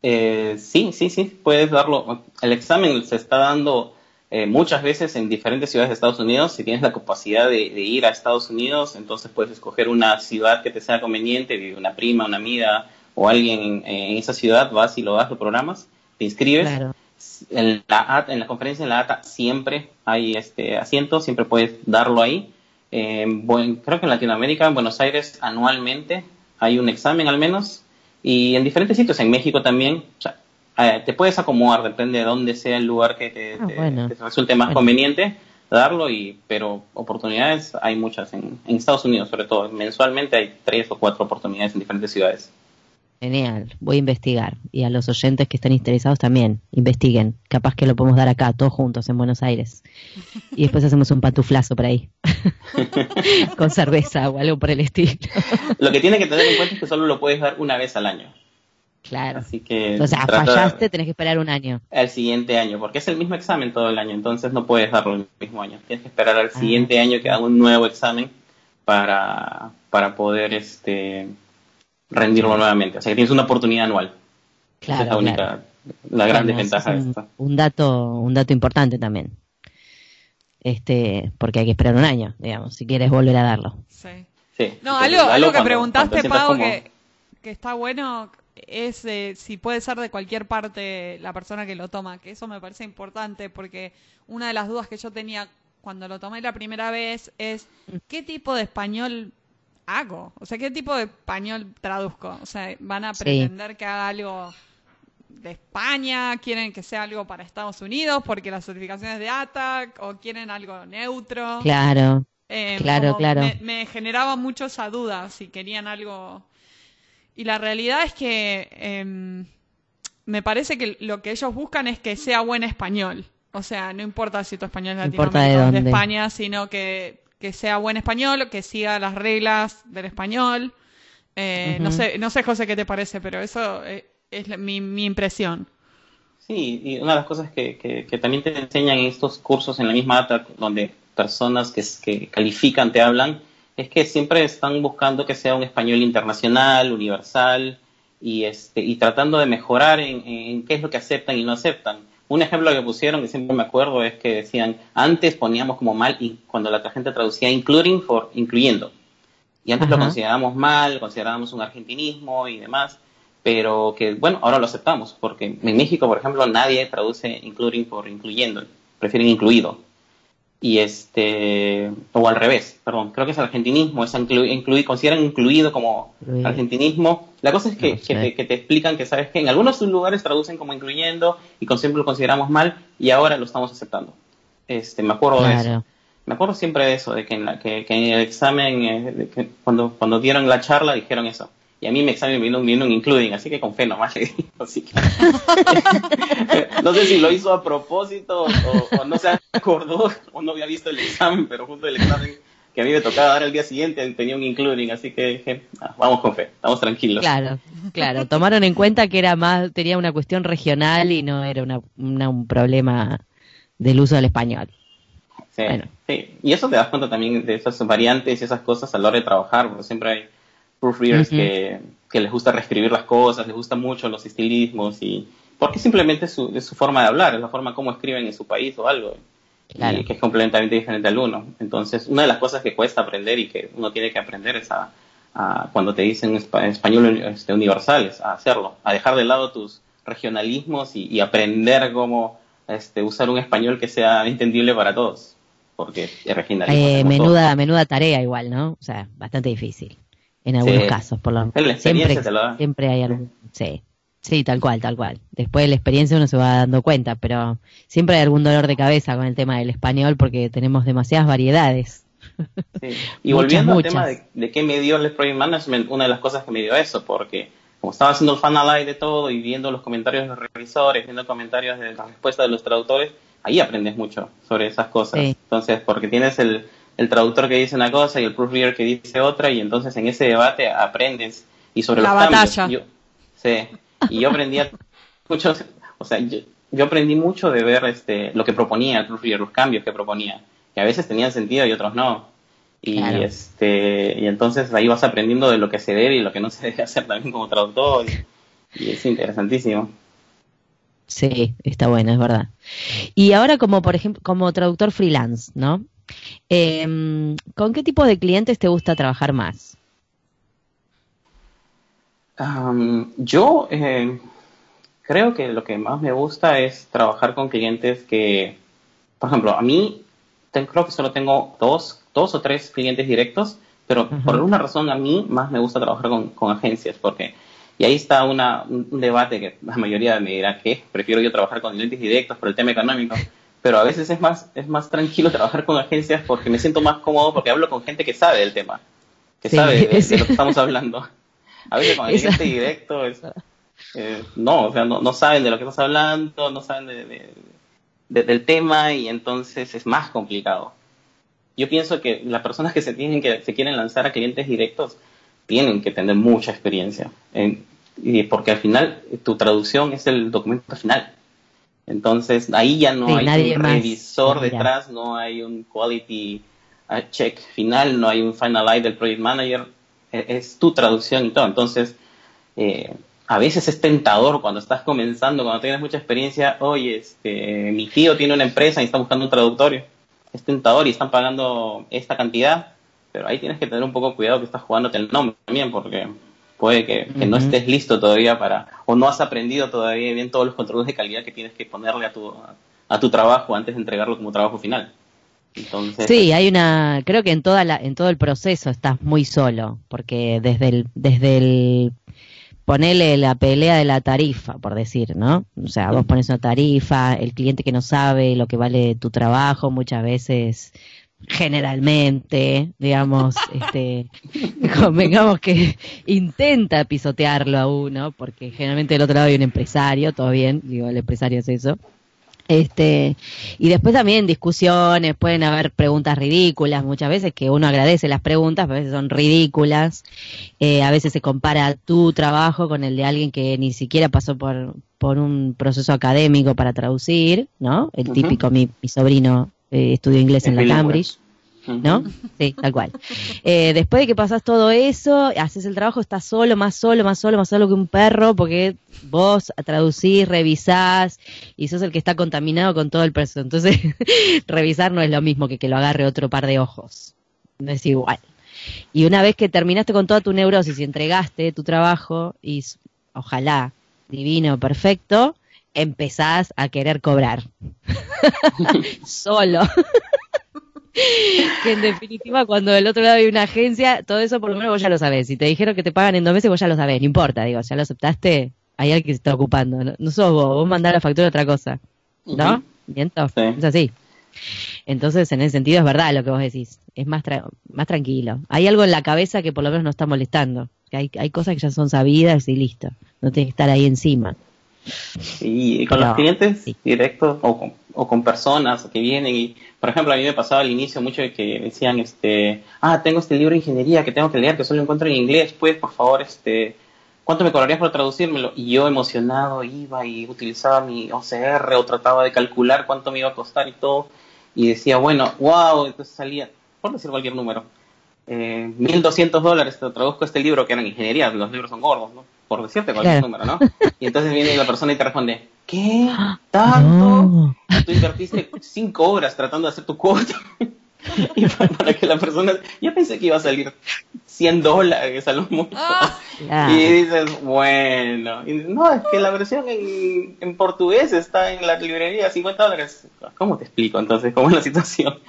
Eh, sí, sí, sí, puedes darlo. El examen se está dando eh, muchas veces en diferentes ciudades de Estados Unidos. Si tienes la capacidad de, de, ir a Estados Unidos, entonces puedes escoger una ciudad que te sea conveniente, una prima, una amiga o alguien en, en esa ciudad, vas y lo das, lo programas, te inscribes. Claro. En la, en la conferencia en la ATA siempre hay este asiento, siempre puedes darlo ahí. Eh, bueno, creo que en Latinoamérica, en Buenos Aires, anualmente hay un examen al menos. Y en diferentes sitios, en México también. O sea, eh, te puedes acomodar, depende de dónde sea el lugar que te, Ah, te- bueno. te resulte más Bueno. conveniente darlo, y pero oportunidades hay muchas en, en Estados Unidos, sobre todo. Mensualmente hay tres o cuatro oportunidades en diferentes ciudades. Genial, voy a investigar. Y a los oyentes que estén interesados también, investiguen. Capaz que lo podemos dar acá, todos juntos en Buenos Aires. Y después hacemos un patuflazo por ahí. [LAUGHS] Con cerveza o algo por el estilo. Lo que tiene que tener en cuenta es que solo lo puedes dar una vez al año. Claro. Así que O sea, fallaste, tenés que esperar un año. al siguiente año, porque es el mismo examen todo el año, entonces no puedes darlo el mismo año. Tienes que esperar al Ah. siguiente año que haga un nuevo examen para, para poder este rendirlo nuevamente. O sea, que tienes una oportunidad anual. Claro, Esa es la única, claro. la gran Bueno, desventaja de es esto. un, un dato, un dato importante también. Este, porque hay que esperar un año, digamos, si quieres volver a darlo. Sí. Sí. No, Entonces, algo, algo que preguntaste, Pau, como- que, que está bueno es eh, si puede ser de cualquier parte la persona que lo toma, que eso me parece importante porque una de las dudas que yo tenía cuando lo tomé la primera vez es ¿qué tipo de español hago? O sea, ¿qué tipo de español traduzco? O sea, ¿van a Sí. pretender que haga algo de España? ¿Quieren que sea algo para Estados Unidos porque la certificación es de ATAC? ¿O quieren algo neutro? Claro, Eh, Claro, claro. Me, me generaba mucho esa duda si querían algo. Y la realidad es que em, me parece que lo que ellos buscan es que sea buen español. O sea, no importa si tu español es No de latinoamericano de dónde. España, sino que, que sea buen español, que siga las reglas del español. Eh, No sé, no sé, José, qué te parece, pero eso eh, es mi, mi impresión. Sí, y una de las cosas que, que, que también te enseñan en estos cursos en la misma ATA, donde personas que, que califican te hablan, es que siempre están buscando que sea un español internacional, universal, y, este, y tratando de mejorar en, en qué es lo que aceptan y no aceptan. Un ejemplo que pusieron, que siempre me acuerdo, es que decían, antes poníamos como mal, y cuando la gente traducía including por incluyendo. Y antes lo considerábamos mal, considerábamos un argentinismo y demás, pero que, bueno, ahora lo aceptamos, porque en México, por ejemplo, nadie traduce including por incluyendo, prefieren incluido. Y este, o al revés, perdón, creo que es argentinismo, es inclu- incluir, consideran incluido como argentinismo. La cosa es que, No que te, que te explican que, ¿sabes que En algunos lugares traducen como incluyendo y con siempre lo consideramos mal y ahora lo estamos aceptando. Este, me acuerdo de eso. Me acuerdo siempre de eso, de que en, la, que, que en el examen, eh, de cuando, cuando dieron la charla, dijeron eso. Y a mí mi examen vino, vino un including, así que con fe nomás le digo. Así que... [LAUGHS] no sé si lo hizo a propósito o, o no se acordó o no había visto el examen, pero justo el examen que a mí me tocaba dar el día siguiente tenía un including, así que dije, "Ah, vamos con fe, estamos tranquilos. Claro, claro. Tomaron en cuenta que era más, tenía una cuestión regional y no era una, una- un problema del uso del español. Sí, Bueno. sí. Y eso te das cuenta también de esas variantes y esas cosas a la hora de trabajar, porque siempre hay proofreaders Ujú. que, que les gusta reescribir las cosas, les gusta mucho los estilismos y porque simplemente es su, es su forma de hablar, es la forma como escriben en su país o algo, Claro. y que es completamente diferente al uno. Entonces, una de las cosas que cuesta aprender y que uno tiene que aprender es a, a cuando te dicen espa- español este, universales, a hacerlo, a dejar de lado tus regionalismos y, y aprender cómo este, usar un español que sea entendible para todos, porque es. Eh, menuda, menuda tarea igual, ¿no? O sea, bastante difícil. En algunos Sí. casos, por lo experiencia Siempre, te lo da. siempre hay algún... Sí. Sí, tal cual, tal cual. Después de la experiencia uno se va dando cuenta, pero siempre hay algún dolor de cabeza con el tema del español porque tenemos demasiadas variedades. Sí. Y Muchas, volviendo muchas. al tema de, de qué me dio el Project Management, una de las cosas que me dio eso, porque como estaba haciendo el fanalite de todo y viendo los comentarios de los revisores, viendo comentarios de las respuestas de los traductores, ahí aprendes mucho sobre esas cosas. Sí. Entonces, porque tienes el, el traductor que dice una cosa y el proofreader que dice otra, y entonces en ese debate aprendes y sobre La los batalla. cambios. Yo, sí, y yo aprendí mucho, o sea, yo, yo aprendí mucho de ver este lo que proponía el proofreader, los cambios que proponía, que a veces tenían sentido y otros no. Y Claro. este y entonces ahí vas aprendiendo de lo que se debe y lo que no se [LAUGHS] debe hacer también como traductor. Y, y es interesantísimo. Sí, está bueno, es verdad. Y ahora como, por ejemplo, como traductor freelance, ¿no? Em, ¿Con qué tipo de clientes te gusta trabajar más? Am, yo eh, creo que lo que más me gusta es trabajar con clientes que, por ejemplo, a mí te- creo que solo tengo dos, dos o tres clientes directos, pero por alguna razón a mí más me gusta trabajar con, con agencias, porque y ahí está una, un un debate que la mayoría me dirá que prefiero yo trabajar con clientes directos por el tema económico, [LAUGHS] pero a veces es más, es más tranquilo [LAUGHS] trabajar con agencias porque me siento más cómodo porque hablo con gente que sabe del tema, que Sí, sabe de- lo que estamos hablando. A veces con el cliente directo es, eh, no, o sea, no, no saben de lo que estás hablando, no saben de- de- de- del tema y entonces es más complicado. Yo pienso que las personas que se tienen que se quieren lanzar a clientes directos tienen que tener mucha experiencia, en- y porque al final tu traducción es el documento final. Entonces ahí ya no Sí, hay nadie un más revisor detrás, no hay un quality uh, check final, no hay un finalize del project manager, e- es tu traducción y todo. Entonces, eh, a veces es tentador cuando estás comenzando, cuando tienes mucha experiencia, oye, este, mi tío tiene una empresa y está buscando un traductorio. Es tentador y están pagando esta cantidad, pero ahí tienes que tener un poco cuidado que estás jugándote el nombre también, porque puede que, que no estés listo todavía para, o no has aprendido todavía bien todos los controles de calidad que tienes que ponerle a tu, a tu trabajo antes de entregarlo como trabajo final. Entonces, Sí, hay una, creo que en toda la, en todo el proceso estás muy solo, porque desde el, desde el ponele la pelea de la tarifa, por decir, ¿no? O sea, vos pones una tarifa, el cliente que no sabe lo que vale tu trabajo, muchas veces, generalmente, digamos, [LAUGHS] este, convengamos que intenta pisotearlo a uno, porque generalmente del otro lado hay un empresario, todo bien, digo, el empresario es eso. Este, y después también discusiones, pueden haber preguntas ridículas, muchas veces que uno agradece las preguntas, pero a veces son ridículas. Eh, a veces se compara tu trabajo con el de alguien que ni siquiera pasó por, por un proceso académico para traducir, ¿no? El típico, mi, mi sobrino eh, estudió inglés en la. Cambridge. ¿no? Sí, tal cual. Eh, después de que pasas todo eso, haces el trabajo, estás solo, más solo, más solo, más solo que un perro, porque vos traducís, revisás y sos el que está contaminado con todo el proceso. Entonces, [LAUGHS] revisar no es lo mismo que que lo agarre otro par de ojos. No es igual. Y una vez que terminaste con toda tu neurosis y entregaste tu trabajo, y ojalá divino, perfecto, empezás a querer cobrar. [LAUGHS] Solo. que en definitiva cuando del otro lado hay una agencia, todo eso por lo menos vos ya lo sabés. Si te dijeron que te pagan en dos meses, vos ya lo sabés, no importa, digo, ya lo aceptaste, hay alguien que se está ocupando. No, no sos vos, vos mandás la factura a otra cosa. ¿No? ¿Miento? Sí. Es así. Entonces, en ese sentido es verdad lo que vos decís. Es más, tra- más tranquilo. Hay algo en la cabeza que por lo menos no está molestando. Que hay, hay cosas que ya son sabidas y listo. No tienes que estar ahí encima. Sí, y con los clientes sí. directos o con, o con personas que vienen y, por ejemplo, a mí me pasaba al inicio mucho que decían, este, ah, tengo este libro de ingeniería que tengo que leer, que solo encuentro en inglés, pues, por favor, este, ¿cuánto me cobrarías por traducírmelo? Y yo emocionado iba y utilizaba mi OCR o trataba de calcular cuánto me iba a costar y todo, y decía, bueno, wow, entonces salía, por decir cualquier número, eh, 1.200 dólares te traduzco este libro que era en ingeniería, los libros son gordos, ¿no? Por decirte cualquier Claro. número, ¿no? Y entonces viene la persona y te responde, ¿qué? [GASPS] ¿Tanto? No. Tú invertiste cinco horas tratando de hacer tu cuota. [LAUGHS] y para, que la persona... Yo pensé que iba a salir 100 dólares a lo mucho. [LAUGHS] Claro. Y dices, bueno, y dices, no, es que la versión en, en portugués está en la librería 50 dólares. ¿Cómo te explico entonces cómo es la situación?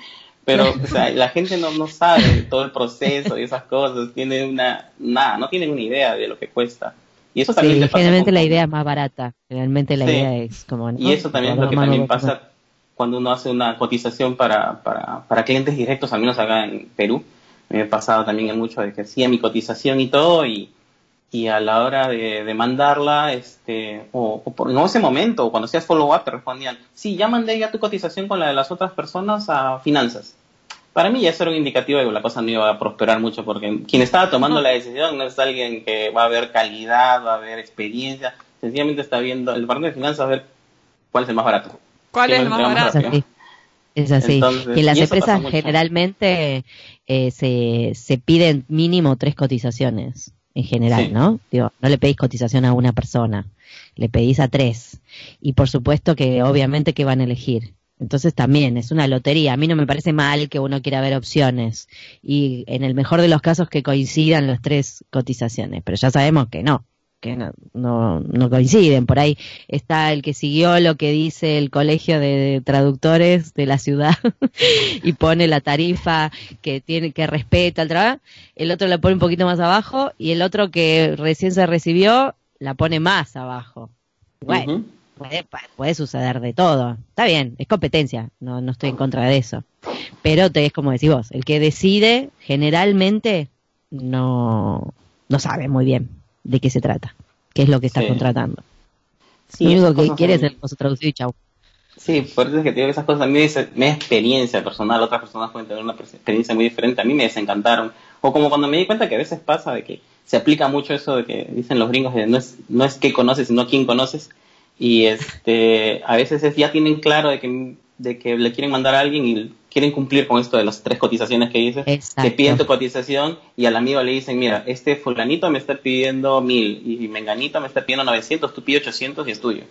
Pero, o sea, la gente no, no sabe todo el proceso y esas cosas, tiene una, nada, no tienen una idea de lo que cuesta. Y eso también Sí, pasa generalmente con- la idea es más barata. Generalmente la Sí. idea es como... ¿no? Y eso también es lo que también pasa cuando uno hace una cotización para, para, para clientes directos, al menos acá en Perú. Me ha pasado también en mucho de que hacía mi cotización y todo, y, y a la hora de, de mandarla, este, o, o por- en ese momento, o cuando hacías follow-up, te respondían, sí, ya mandé ya tu cotización con la de las otras personas a finanzas. Para mí ya eso era un indicativo de que la cosa no iba a prosperar mucho, porque quien estaba tomando la decisión no es alguien que va a ver calidad, va a ver experiencia, sencillamente está viendo, el departamento de finanzas va a ver cuál es el más barato. ¿Cuál es el más barato? Es así. y en las empresas generalmente eh, se, se piden mínimo tres cotizaciones en general, ¿no? Digo, no le pedís cotización a una persona, le pedís a tres. Y por supuesto que obviamente que van a elegir. Entonces también es una lotería. A mí no me parece mal que uno quiera ver opciones. Y en el mejor de los casos que coincidan las tres cotizaciones. Pero ya sabemos que no que no, no, coinciden. Por ahí está el que siguió lo que dice el colegio de, traductores de la ciudad [LAUGHS] y pone la tarifa que tiene que respeta el trabajo, el otro la pone un poquito más abajo y el otro que recién se recibió la pone más abajo. Bueno, puede, puede, suceder de todo. Está bien, es competencia, no, no estoy en contra de eso. Pero te, es como decís vos, el que decide generalmente no, no sabe muy bien de qué se trata, qué es lo que está contratando. lo único que quiere es el traducido y chau. Sí, por eso es que te digo que esas cosas a mí me, experiencia personal, otras personas pueden tener una experiencia muy diferente, a mí me desencantaron. O como cuando me di cuenta que a veces pasa de que se aplica mucho eso de que dicen los gringos de no es, no es qué conoces, sino quién conoces. Y este, a veces ya tienen claro de que, de que le quieren mandar a alguien y quieren cumplir con esto de las tres cotizaciones que dices, te piden tu cotización y al amigo le dicen, mira, este fulanito me está pidiendo mil y menganito me está pidiendo 900, tú pides 800 y es tuyo.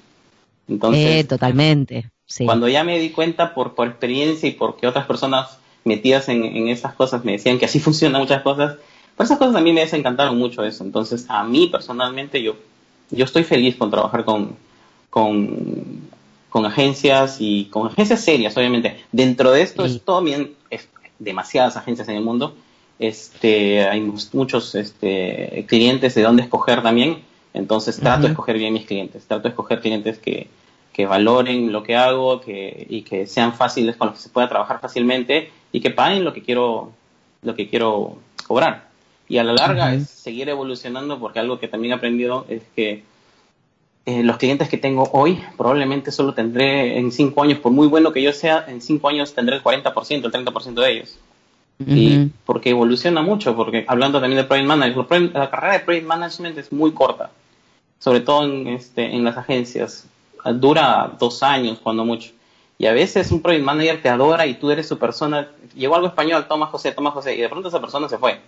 Entonces, eh, totalmente. Cuando ya me di cuenta por, por experiencia y porque otras personas metidas en, en esas cosas me decían que así [LAUGHS] funcionan muchas cosas, por esas cosas a mí me desencantaron mucho eso. Entonces, a mí personalmente yo, yo estoy feliz con trabajar con, con con agencias y con agencias serias, obviamente. Dentro de esto es todo bien, es demasiadas agencias en el mundo. Este, hay muchos este, clientes de dónde escoger también. Entonces trato de escoger bien mis clientes. Trato de escoger clientes que, que valoren lo que hago que, y que sean fáciles, con los que se pueda trabajar fácilmente y que paguen lo que quiero, lo que quiero cobrar. Y a la larga es seguir evolucionando porque algo que también he aprendido es que eh, los clientes que tengo hoy probablemente solo tendré en cinco años, por muy bueno que yo sea, en cinco años tendré el 40%, el 30% de ellos. Y porque evoluciona mucho, porque hablando también de Project Management, la carrera de Project Management es muy corta, sobre todo en, este, en las agencias. Dura dos años, cuando mucho. Y a veces un Project Manager te adora y tú eres su persona. Llegó algo español, toma José, toma José, y de pronto esa persona se fue.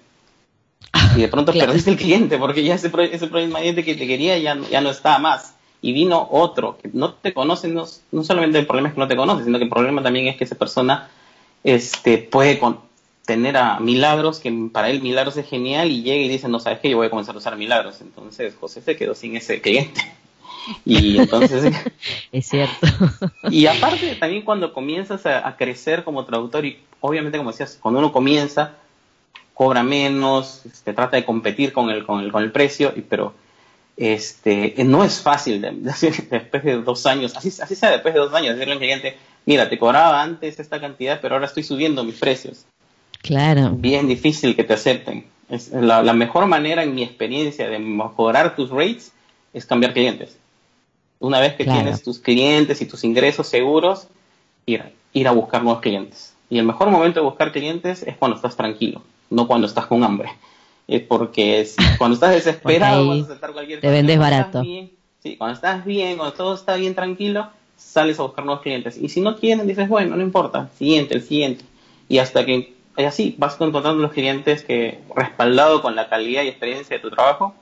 Y de pronto perdiste el cliente porque ya ese, ese Manager que te quería ya, ya no está más. Y vino otro que no te conoce, no, no solamente el problema es que no te conoce, sino que el problema también es que esa persona este, puede tener a Milagros, que para él Milagros es genial, y llega y dice, no sabes qué, yo voy a comenzar a usar Milagros. Entonces José se quedó sin ese cliente. Y entonces... [LAUGHS] es cierto. [LAUGHS] y aparte, también cuando comienzas a, a, crecer como traductor, y obviamente como decías, cuando uno comienza, cobra menos, este, trata de competir con el, con el, con el precio, y, pero este, no es fácil [LAUGHS] después de dos años, así, así sea después de dos años, decirle al cliente, mira, te cobraba antes esta cantidad, pero ahora estoy subiendo mis precios. Claro. Bien difícil que te acepten. Es la, mejor manera, en mi experiencia, de mejorar tus rates es cambiar clientes. Una vez que tienes tus clientes y tus ingresos seguros, ir, ir a buscar nuevos clientes. Y el mejor momento de buscar clientes es cuando estás tranquilo, no cuando estás con hambre. Es porque cuando estás [LAUGHS] desesperado vas a aceptar cualquier cosa. Te vendes barato. sí, cuando estás bien, cuando todo está bien tranquilo, sales a buscar nuevos clientes. Y si no quieren, dices, bueno, no importa, siguiente, el siguiente. Y hasta que, y así, vas encontrando los clientes que, respaldado con la calidad y experiencia de tu trabajo,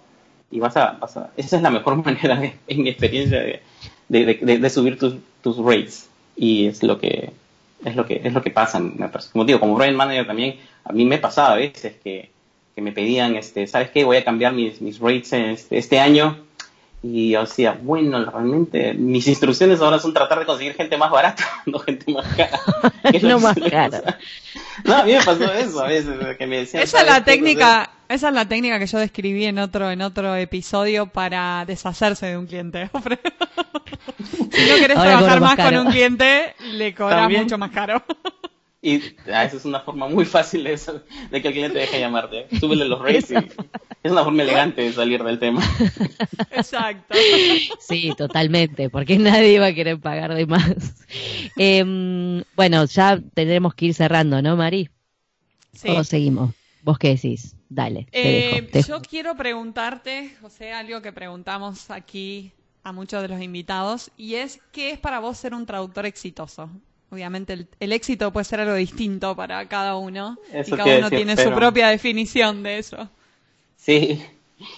y vas a, vas esa es la mejor [LAUGHS] manera, en mi experiencia, de, de, de, subir tus, tus rates. Y es lo que, es lo que, es lo que pasa, Como digo, como brand manager también, a mí me pasaba a veces que, me pedían, este, ¿sabes qué? Voy a cambiar mis, mis rates este, este año. Y yo decía, bueno, realmente mis instrucciones ahora son tratar de conseguir gente más barata, [LAUGHS] no gente más cara. [LAUGHS] no más cara. No, a mí me pasó eso a veces, que me decían. Esa es la técnica, esa es la técnica que yo describí en otro, en otro episodio para deshacerse de un cliente. [LAUGHS] si no querés trabajar más, con un cliente, le cobras mucho más caro. Y esa es una forma muy fácil de, eso, de que el cliente deje de llamarte. Súbele los rates y es una forma elegante de salir del tema. Exacto. Sí, totalmente, porque nadie va a querer pagar de más. Em, bueno, ya tendremos que ir cerrando, ¿no, Mari? Sí. ¿O seguimos? ¿Vos qué decís? Dale, te Eh, dejo. te yo dejo. quiero preguntarte, José, algo que preguntamos aquí a muchos de los invitados, y es, ¿qué es para vos ser un traductor exitoso? Obviamente el, el éxito puede ser algo distinto para cada uno, Eso y cada uno tiene su propia definición de eso. Sí,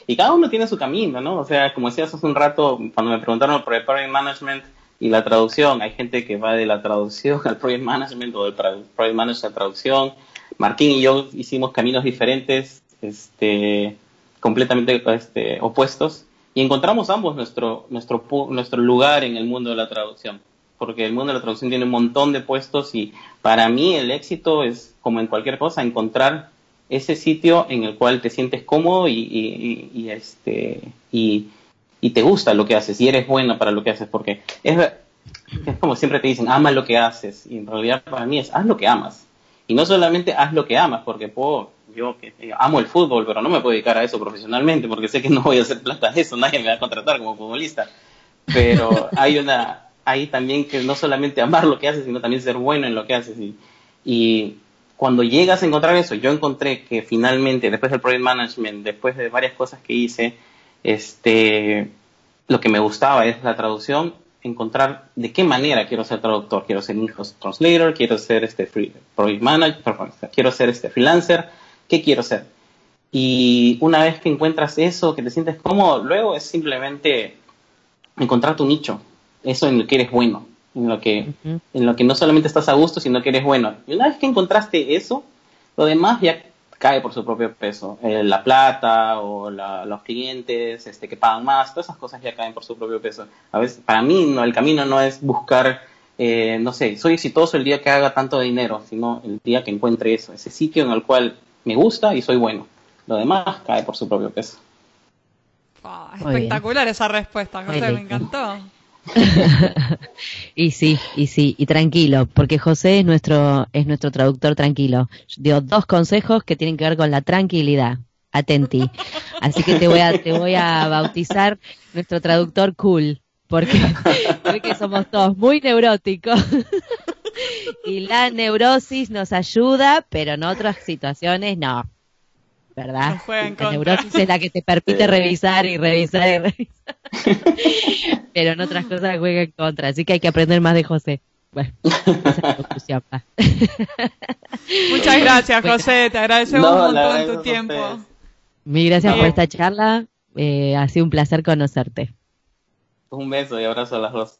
y cada uno tiene su camino, ¿no? O sea, como decías hace un rato, cuando me preguntaron por el Project Management y la traducción, hay gente que va de la traducción [LAUGHS] al Project Management o del Project Management a la traducción. Martín y yo hicimos caminos diferentes, este, completamente este, opuestos, y encontramos ambos nuestro, nuestro, nuestro lugar en el mundo de la traducción. Porque el mundo de la traducción tiene un montón de puestos y para mí el éxito es, como en cualquier cosa, encontrar ese sitio en el cual te sientes cómodo y, y- y- y, este y, te gusta lo que haces y eres bueno para lo que haces porque es, es como siempre te dicen ama lo que haces y en realidad para mí es haz lo que amas y no solamente haz lo que amas porque puedo yo que eh, amo el fútbol pero no me puedo dedicar a eso profesionalmente porque sé que no voy a hacer plata de eso nadie me va a contratar como futbolista. Pero [LAUGHS] hay una hay también que no solamente amar lo que haces sino también ser bueno en lo que haces. Y, y cuando llegas a encontrar eso, yo encontré que finalmente, después del Project Management, después de varias cosas que hice, este, lo que me gustaba es la traducción, encontrar de qué manera quiero ser traductor. Quiero ser in-house translator, quiero ser este free, project manager, perdón, quiero ser este freelancer, ¿qué quiero ser? Y una vez que encuentras eso, que te sientes cómodo, luego es simplemente encontrar tu nicho, eso en lo que eres bueno, en lo que Ujú. en lo que no solamente estás a gusto, sino que eres bueno. Y una vez que encontraste eso, lo demás ya cae por su propio peso. Eh, la plata o la- los clientes este, que pagan más, todas esas cosas ya caen por su propio peso. A veces, para mí, no, el camino no es buscar, eh, no sé, soy exitoso el día que haga tanto dinero, sino el día que encuentre eso, ese sitio en el cual me gusta y soy bueno. Lo demás cae por su propio peso. Espectacular esa respuesta, José, me encantó. [LAUGHS] Y sí, y sí, y tranquilo, porque José es nuestro, es nuestro traductor tranquilo. Dio dos consejos que tienen que ver con la tranquilidad. Atenti. Así que te voy a, te voy a bautizar nuestro traductor cool, porque [LAUGHS] sé que somos todos muy neuróticos. [LAUGHS] Y la neurosis nos ayuda, pero en otras situaciones no. ¿Verdad? En La contra. neurosis es la que te permite revisar y revisar y revisar. [LAUGHS] pero en otras cosas juega en contra. Así que hay que aprender más de José. Bueno, esa es la. [LAUGHS] Muchas gracias, Bueno. José, te agradecemos No, un montón agradezco tu a tiempo. Mil gracias por esta charla. Eh, ha sido un placer conocerte. Un beso y abrazo a las dos.